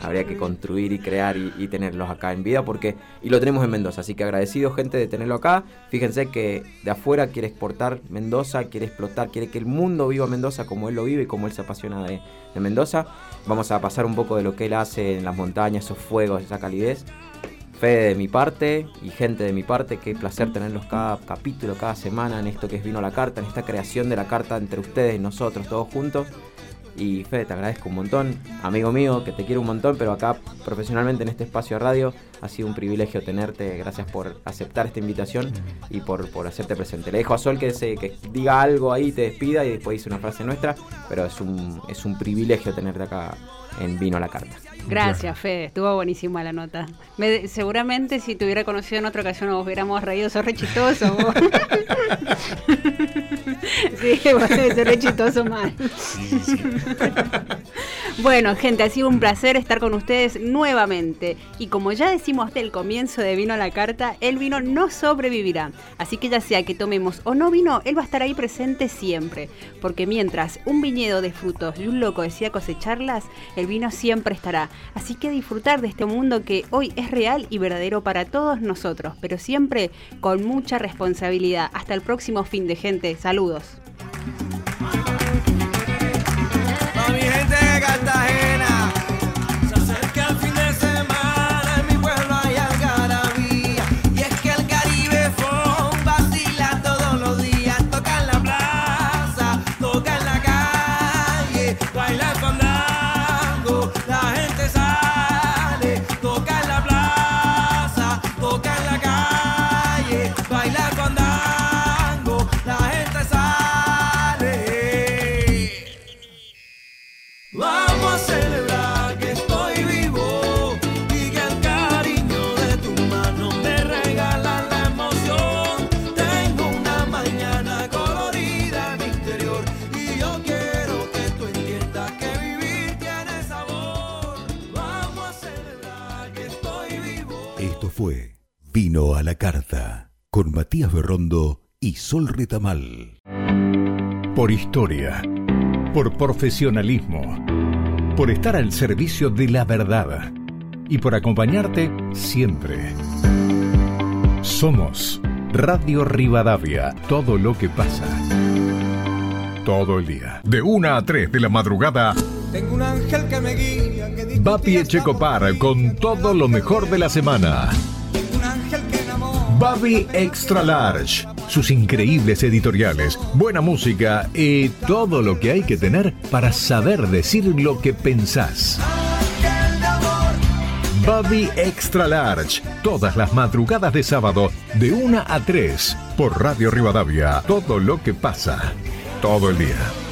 Habría que construir y crear y, y tenerlos acá en vida porque y lo tenemos en Mendoza, así que agradecido gente de tenerlo acá. Fíjense que de afuera quiere exportar Mendoza, quiere explotar, quiere que el mundo viva Mendoza como él lo vive y como él se apasiona de, de Mendoza. Vamos a pasar un poco de lo que él hace en las montañas, esos fuegos, esa calidez. Fede de mi parte y gente de mi parte, qué placer tenerlos cada capítulo, cada semana en esto que es Vino la Carta, en esta creación de la carta entre ustedes y nosotros, todos juntos. Y Fede, te agradezco un montón, amigo mío, que te quiero un montón, pero acá profesionalmente en este espacio de radio ha sido un privilegio tenerte. Gracias por aceptar esta invitación y por, por hacerte presente. Le dejo a Sol que, se, que diga algo ahí, te despida y después dice una frase nuestra, pero es un, es un privilegio tenerte acá en Vino a la Carta. Gracias, Fede. Estuvo buenísima la nota. Me- seguramente si te hubiera conocido en otra ocasión nos hubiéramos reído. Sos re chistoso vos. (laughs) sí, vos debes ser re chistoso mal. sí, sí. Bueno, gente, ha sido un placer estar con ustedes nuevamente. Y como ya decimos del comienzo de Vino a la Carta, el vino no sobrevivirá. Así que ya sea que tomemos o no vino, él va a estar ahí presente siempre. Porque mientras un viñedo de frutos y un loco decía cosecharlas, el vino siempre estará. Así que disfrutar de este mundo que hoy es real y verdadero para todos nosotros, pero siempre con mucha responsabilidad. Hasta el próximo fin de gente. Saludos. Con Matías Berrondo y Sol Retamal. Por historia, por profesionalismo, por estar al servicio de la verdad y por acompañarte siempre. Somos Radio Rivadavia, todo lo que pasa. Todo el día. De 1 a 3 de la madrugada, Tengo un ángel que me guía, que que Echecopar con todo lo mejor de la semana. Babi Extra Large. Sus increíbles editoriales, buena música y todo lo que hay que tener para saber decir lo que pensás. Babi Extra Large. Todas las madrugadas de sábado de 1 a 3 por Radio Rivadavia. Todo lo que pasa. Todo el día.